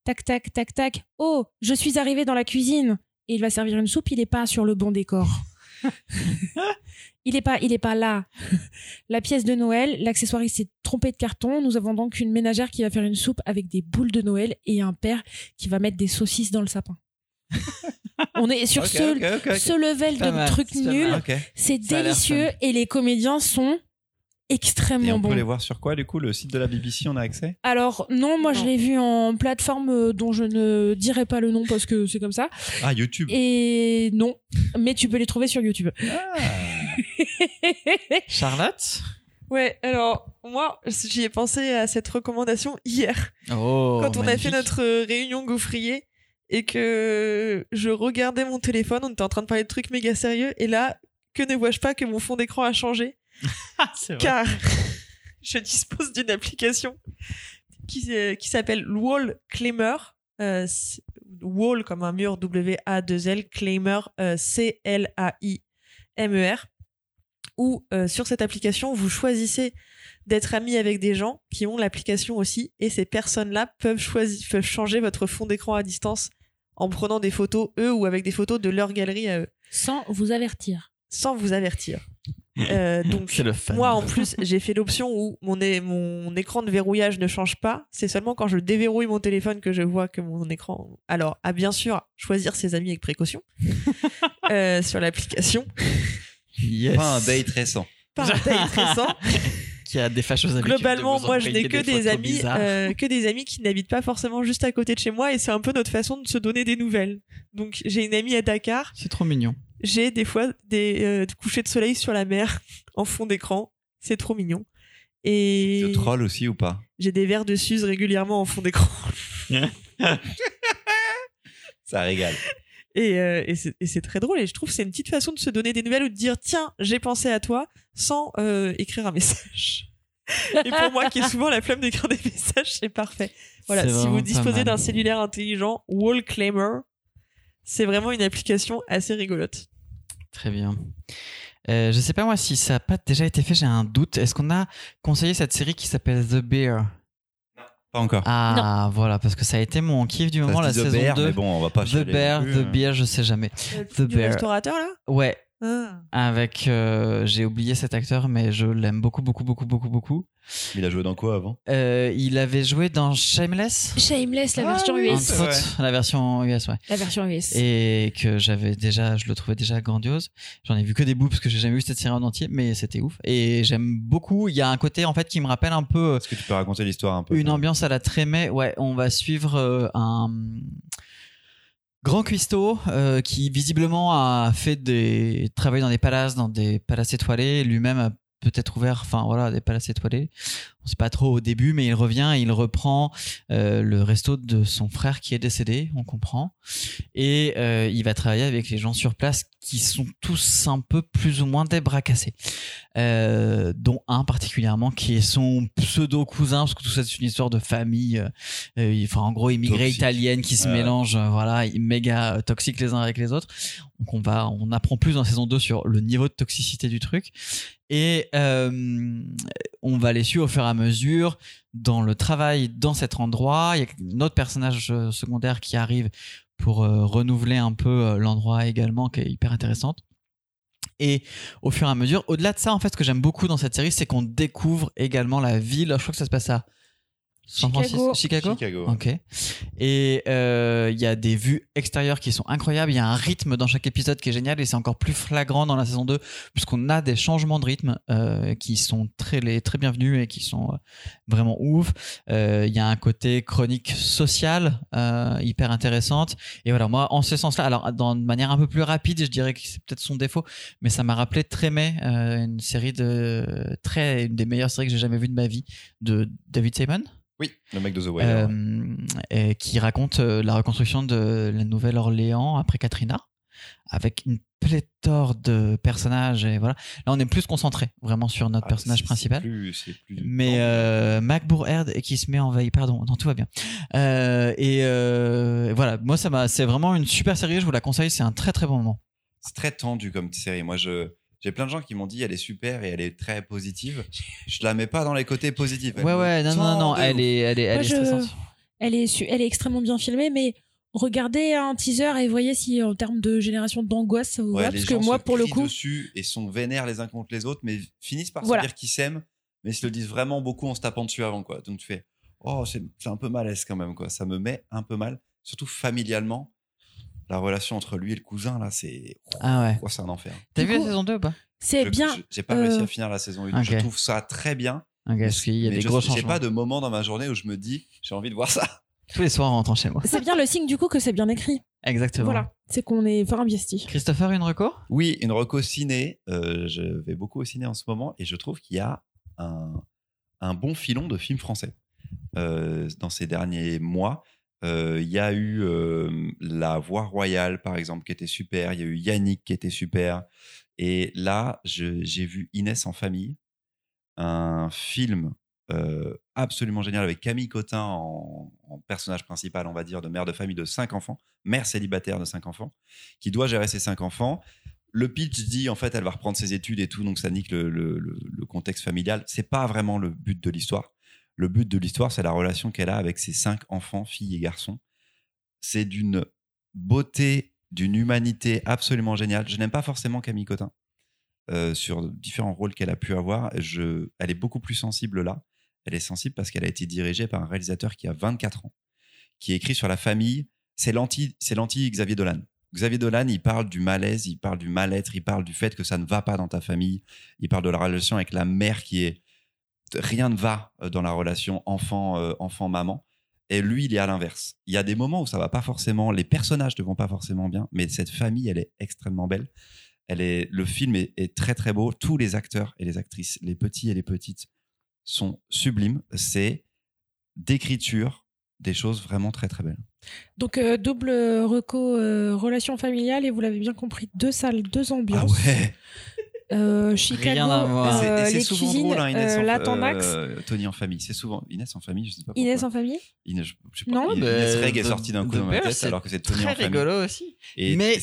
tac, tac, tac, tac. Oh, je suis arrivé dans la cuisine. Et il va servir une soupe, il n'est pas sur le bon décor. il n'est pas, il est pas là. La pièce de Noël, l'accessoiriste s'est trompé de carton. Nous avons donc une ménagère qui va faire une soupe avec des boules de Noël et un père qui va mettre des saucisses dans le sapin. On est sur ce, ok, ok, ok. ce level de mal, trucs c'est délicieux et les comédiens sont extrêmement Et on peut les voir sur quoi, du coup Le site de la BBC, on a accès? Alors non, moi je l'ai vu en plateforme euh, dont je ne dirai pas le nom parce que c'est comme ça. Ah, YouTube. Et non, mais tu peux les trouver sur YouTube. Ah. Charlotte? Ouais, alors moi, j'y ai pensé à cette recommandation hier, Oh, quand on a fait notre euh, réunion gaufrier et que je regardais mon téléphone, on était en train de parler de trucs méga sérieux, et là, que ne vois-je pas que mon fond d'écran a changé Ah, vrai. car je dispose d'une application qui, euh, qui s'appelle Wall Claimer. euh, Wall comme un mur W-A-2-L, Claimer euh, C-L-A-I-M-E-R. Où euh, sur cette application, vous choisissez d'être ami avec des gens qui ont l'application aussi, et ces personnes-là peuvent, choisir, peuvent changer votre fond d'écran à distance en prenant des photos, eux, ou avec des photos de leur galerie à eux, Sans vous avertir. sans vous avertir. Euh, donc, moi, en plus, j'ai fait l'option où mon, écran de verrouillage ne change pas. C'est seulement quand je déverrouille mon téléphone que je vois que mon écran. Alors, à bien sûr choisir ses amis avec précaution euh, sur l'application. Yes. Pas un date récent. Pas un date récent. Qui a des fâcheuses habitudes de Globalement, vous moi, je n'ai que des, amis, euh, que des amis qui n'habitent pas forcément juste à côté de chez moi, et c'est un peu notre façon de se donner des nouvelles. Donc, j'ai une amie à Dakar. C'est trop mignon. J'ai des fois des euh, couchers de soleil sur la mer en fond d'écran. C'est trop mignon. Et De troll aussi ou pas? j'ai des verres de Suze régulièrement en fond d'écran. Ça régale. Et, euh, et c'est et c'est très drôle. Et je trouve que c'est une petite façon de se donner des nouvelles ou de dire tiens, j'ai pensé à toi sans euh, écrire un message. et pour moi, qui ai souvent la flemme d'écrire des messages, c'est parfait. Voilà, si vous disposez d'un cellulaire intelligent, Wall Claimer, c'est vraiment une application assez rigolote. Très bien. Euh, je sais pas moi si ça n'a pas déjà été fait, j'ai un doute. Est-ce qu'on a conseillé cette série qui s'appelle The Bear? Pas encore. Ah voilà, parce que ça a été mon kiff du moment, la The saison Bear, 2. mais bon, on va pas The Bear, plus, The hein. Bear, je sais jamais. The du Bear. restaurateur là? Ouais, Ah. avec euh, j'ai oublié cet acteur, mais je l'aime beaucoup, beaucoup, beaucoup, beaucoup, beaucoup. Il a joué dans quoi avant? Euh, il avait joué dans Shameless, Shameless, la Ah version oui, US. la version US, ouais. La version US. Et que j'avais déjà, je le trouvais déjà grandiose. J'en ai vu que des bouts parce que j'ai jamais vu cette série en entier, mais c'était ouf. Et j'aime beaucoup. Il y a un côté en fait qui me rappelle un peu Est-ce que tu peux raconter l'histoire un peu? une ambiance à la Trémé. Ouais, on va suivre euh, un grand cuistot euh, qui visiblement a fait des travaillé dans des palaces, dans des palaces étoilés. Lui-même a peut-être ouvert, enfin voilà, des palaces étoilés. On sait pas trop au début, mais il revient et il reprend euh, le resto de son frère qui est décédé, on comprend. Et euh, il va travailler avec les gens sur place qui sont tous un peu plus ou moins des bras cassés. Euh, dont un particulièrement qui est son pseudo cousin parce que tout ça c'est une histoire de famille enfin en gros immigrés Toxique. italiennes qui se euh, voilà méga toxiques les uns avec les autres donc on va on apprend plus dans saison 2 sur le niveau de toxicité du truc et on va les suivre au fur et à mesure dans le travail dans cet endroit il y a un autre personnage euh, secondaire qui arrive pour euh, renouveler un peu euh, l'endroit également qui est hyper intéressante et au fur et à mesure, au-delà de ça, en fait, ce que j'aime beaucoup dans cette série, c'est qu'on découvre également la ville. Je crois que ça se passe à San Chicago. Francisco, Chicago. Chicago. Ok. Et euh, il y a des vues extérieures qui sont incroyables. Il y a un rythme dans chaque épisode qui est génial et c'est encore plus flagrant dans la saison 2 puisqu'on a des changements de rythme euh, qui sont très, les, très bienvenus et qui sont euh, vraiment ouf. Euh, Il y a un côté chronique sociale euh, hyper intéressante. Et voilà, moi, en ce sens-là, alors dans de manière un peu plus rapide, je dirais que c'est peut-être son défaut, mais ça m'a rappelé Trémé, euh, une série de très, une des meilleures séries que j'ai jamais vues de ma vie de David Simon. Oui, le mec de The Wire. Euh, et qui raconte euh, la reconstruction de la Nouvelle-Orléans après Katrina, avec une pléthore de personnages. Et voilà. Là, on est plus concentré vraiment sur notre Ah, personnage principal. C'est plus, c'est plus Mais euh, Mac Bourherd qui se met en veille, pardon, non tout va bien. Euh, et euh, voilà, moi ça m'a, c'est vraiment une super série, je vous la conseille, c'est un très très bon moment. c'est très tendu comme série. Moi, je j'ai plein de gens qui m'ont dit elle est super et elle est très positive. Je la mets pas dans les côtés positifs. Elle Ouais ouais, non non non, elle est, elle est, elle Moi, est je- stressante. Elle est, su- elle est extrêmement bien filmée, mais regardez un teaser et voyez si en termes de génération d'angoisse ça vous Ouais, va. les Parce que gens moi, se pour le coup, dessus et sont vénères les uns contre les autres, mais finissent par Voilà. se dire qu'ils s'aiment, mais ils se le disent vraiment beaucoup en se tapant dessus avant quoi. Donc tu fais oh c'est c'est un peu malaise quand même quoi. Ça me met un peu mal, surtout familialement. La relation entre lui et le cousin là, c'est Ah ouais. oh, c'est un enfer. T'as vu la saison 2 ou pas? C'est Je- bien. J'ai pas réussi euh, à finir la saison 1. Ok. Je trouve ça très bien. Ok, parce qu'il y a mais des je- gros J'ai changements. pas de moment dans ma journée où je me dis j'ai envie de voir ça. Tous les soirs en rentrant chez moi. C'est bien le signe du coup que c'est bien écrit. Exactement. Voilà, c'est qu'on est fort investi. Christopher, une reco? Oui, une reco ciné. Euh, je vais beaucoup au ciné en ce moment et je trouve qu'il y a un, un bon filon de films français. Euh, dans ces derniers mois, Euh, il y a eu euh, La Voix Royale, par exemple, qui était super. Il y a eu Yannick, qui était super. Et là, j'ai vu Inès en famille, un film euh, absolument génial avec Camille Cotin en, personnage principal, on va dire, de mère de famille de cinq enfants, mère célibataire de cinq enfants, qui doit gérer ses cinq enfants. Le pitch dit en fait elle va reprendre ses études et tout, donc ça nique le- le contexte familial. C'est pas vraiment le but de l'histoire. Le but de l'histoire, c'est la relation qu'elle a avec ses cinq enfants, filles et garçons. C'est d'une beauté, d'une humanité absolument géniale. Je n'aime pas forcément Camille Cotin euh, sur différents rôles qu'elle a pu avoir. Je, elle est beaucoup plus sensible là. Elle est sensible parce qu'elle a été dirigée par un réalisateur qui a 24 ans, qui écrit sur la famille. C'est l'anti, c'est l'anti Xavier Dolan. Xavier Dolan, il parle du malaise, il parle du mal-être, il parle du fait que ça ne va pas dans ta famille. Il parle de la relation avec la mère qui est rien ne va euh, dans la relation enfant euh, enfant maman. Et lui, il est à l'inverse. Il y a des moments où ça va pas forcément, les personnages ne vont pas forcément bien, mais cette famille, elle est extrêmement belle. Elle est, le film est, est très très beau. Tous les acteurs et les actrices, les petits et les petites, sont sublimes. C'est d'écriture des choses vraiment très très belles. Donc euh, double reco euh, relation familiale et vous l'avez bien compris, deux salles, deux ambiances. Ah ouais. Euh, Chicago, Rien à voir. Et c'est- euh, les souvent cuisines, drôle, hein, Inès, euh, en, la euh, Tony en famille. C'est souvent Inès en famille, je sais pas pourquoi. Inès en famille Inès, je, je sais pas. Non, Inès mais Reg est sortie d'un coup de dans ma tête alors que c'est Tony Très en famille. rigolo aussi. Et Mais-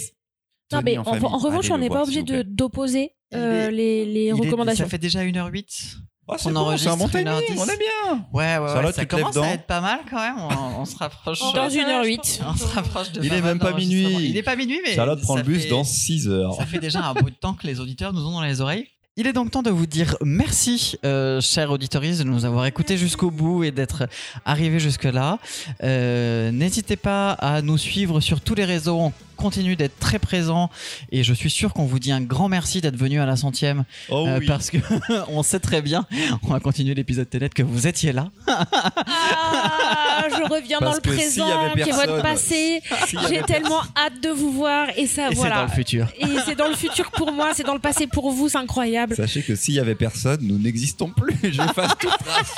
Non, mais en en, famille, en revanche, allez on n'est pas obligé d'opposer Il euh, les, les recommandations. ça fait déjà 1h08. Oh, c'est On bon, c'est un bon enregistre timing, 1h10. on est bien. Ouais, ouais, ouais, Charlotte, ça tu commence à être pas mal quand même. On, on se rapproche. Dans euh, une heure huit. On se rapproche de Il est même pas minuit. Il est pas minuit, mais. Charlotte prend le bus fait- dans 6 heures. Ça fait déjà un bout de temps que les auditeurs nous ont dans les oreilles. Il est donc temps de vous dire merci, euh, chers auditeurs, de nous avoir écoutés jusqu'au bout et d'être arrivés jusque-là. Euh, N'hésitez pas à nous suivre sur tous les réseaux. On continue d'être très présents et je suis sûr qu'on vous dit un grand merci d'être venu à la centième Oh euh, oui. parce que on sait très bien, on va continuer l'épisode télé que vous étiez là. Ah, je reviens Parce dans le que s'il y présent, avait qui est votre passé. J'ai tellement hâte de vous voir et ça, Et c'est voilà. dans le futur. Et c'est dans le futur pour moi, c'est dans le passé pour vous, c'est incroyable. Sachez que s'il y avait personne, nous n'existons plus. J'efface toute trace.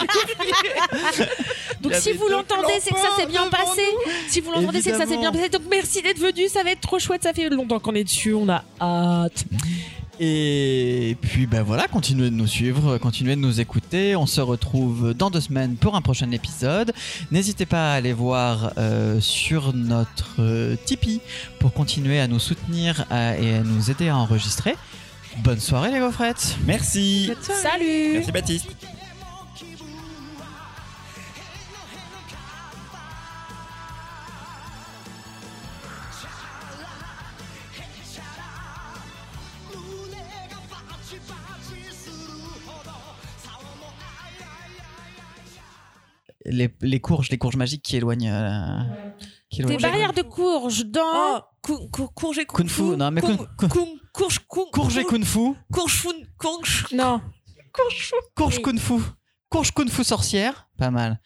Donc si vous l'entendez, c'est que ça s'est bien passé. Si vous l'entendez, c'est que ça s'est bien passé. Donc merci d'être venu, ça va être trop chouette, ça fait longtemps qu'on est dessus, on a hâte. Et puis ben voilà, continuez de nous suivre, continuez de nous écouter. On se retrouve dans deux semaines pour un prochain épisode. N'hésitez pas à aller voir euh, sur notre euh, Tipeee pour continuer à nous soutenir à- et à nous aider à enregistrer. Bonne soirée les gaufrettes Merci. Salut Merci Baptiste. Les, les courges, les courges magiques qui éloignent. euh, qui Des barrières de courge dans... Oh, cou- cou- courge et kung Kung fu, fu. non, mais Kung- kung- courge, kung- Courge et kung fu. courge, fun- courge. Non. Courge Oui. kung fu. Courge kung fu sorcière. Pas mal.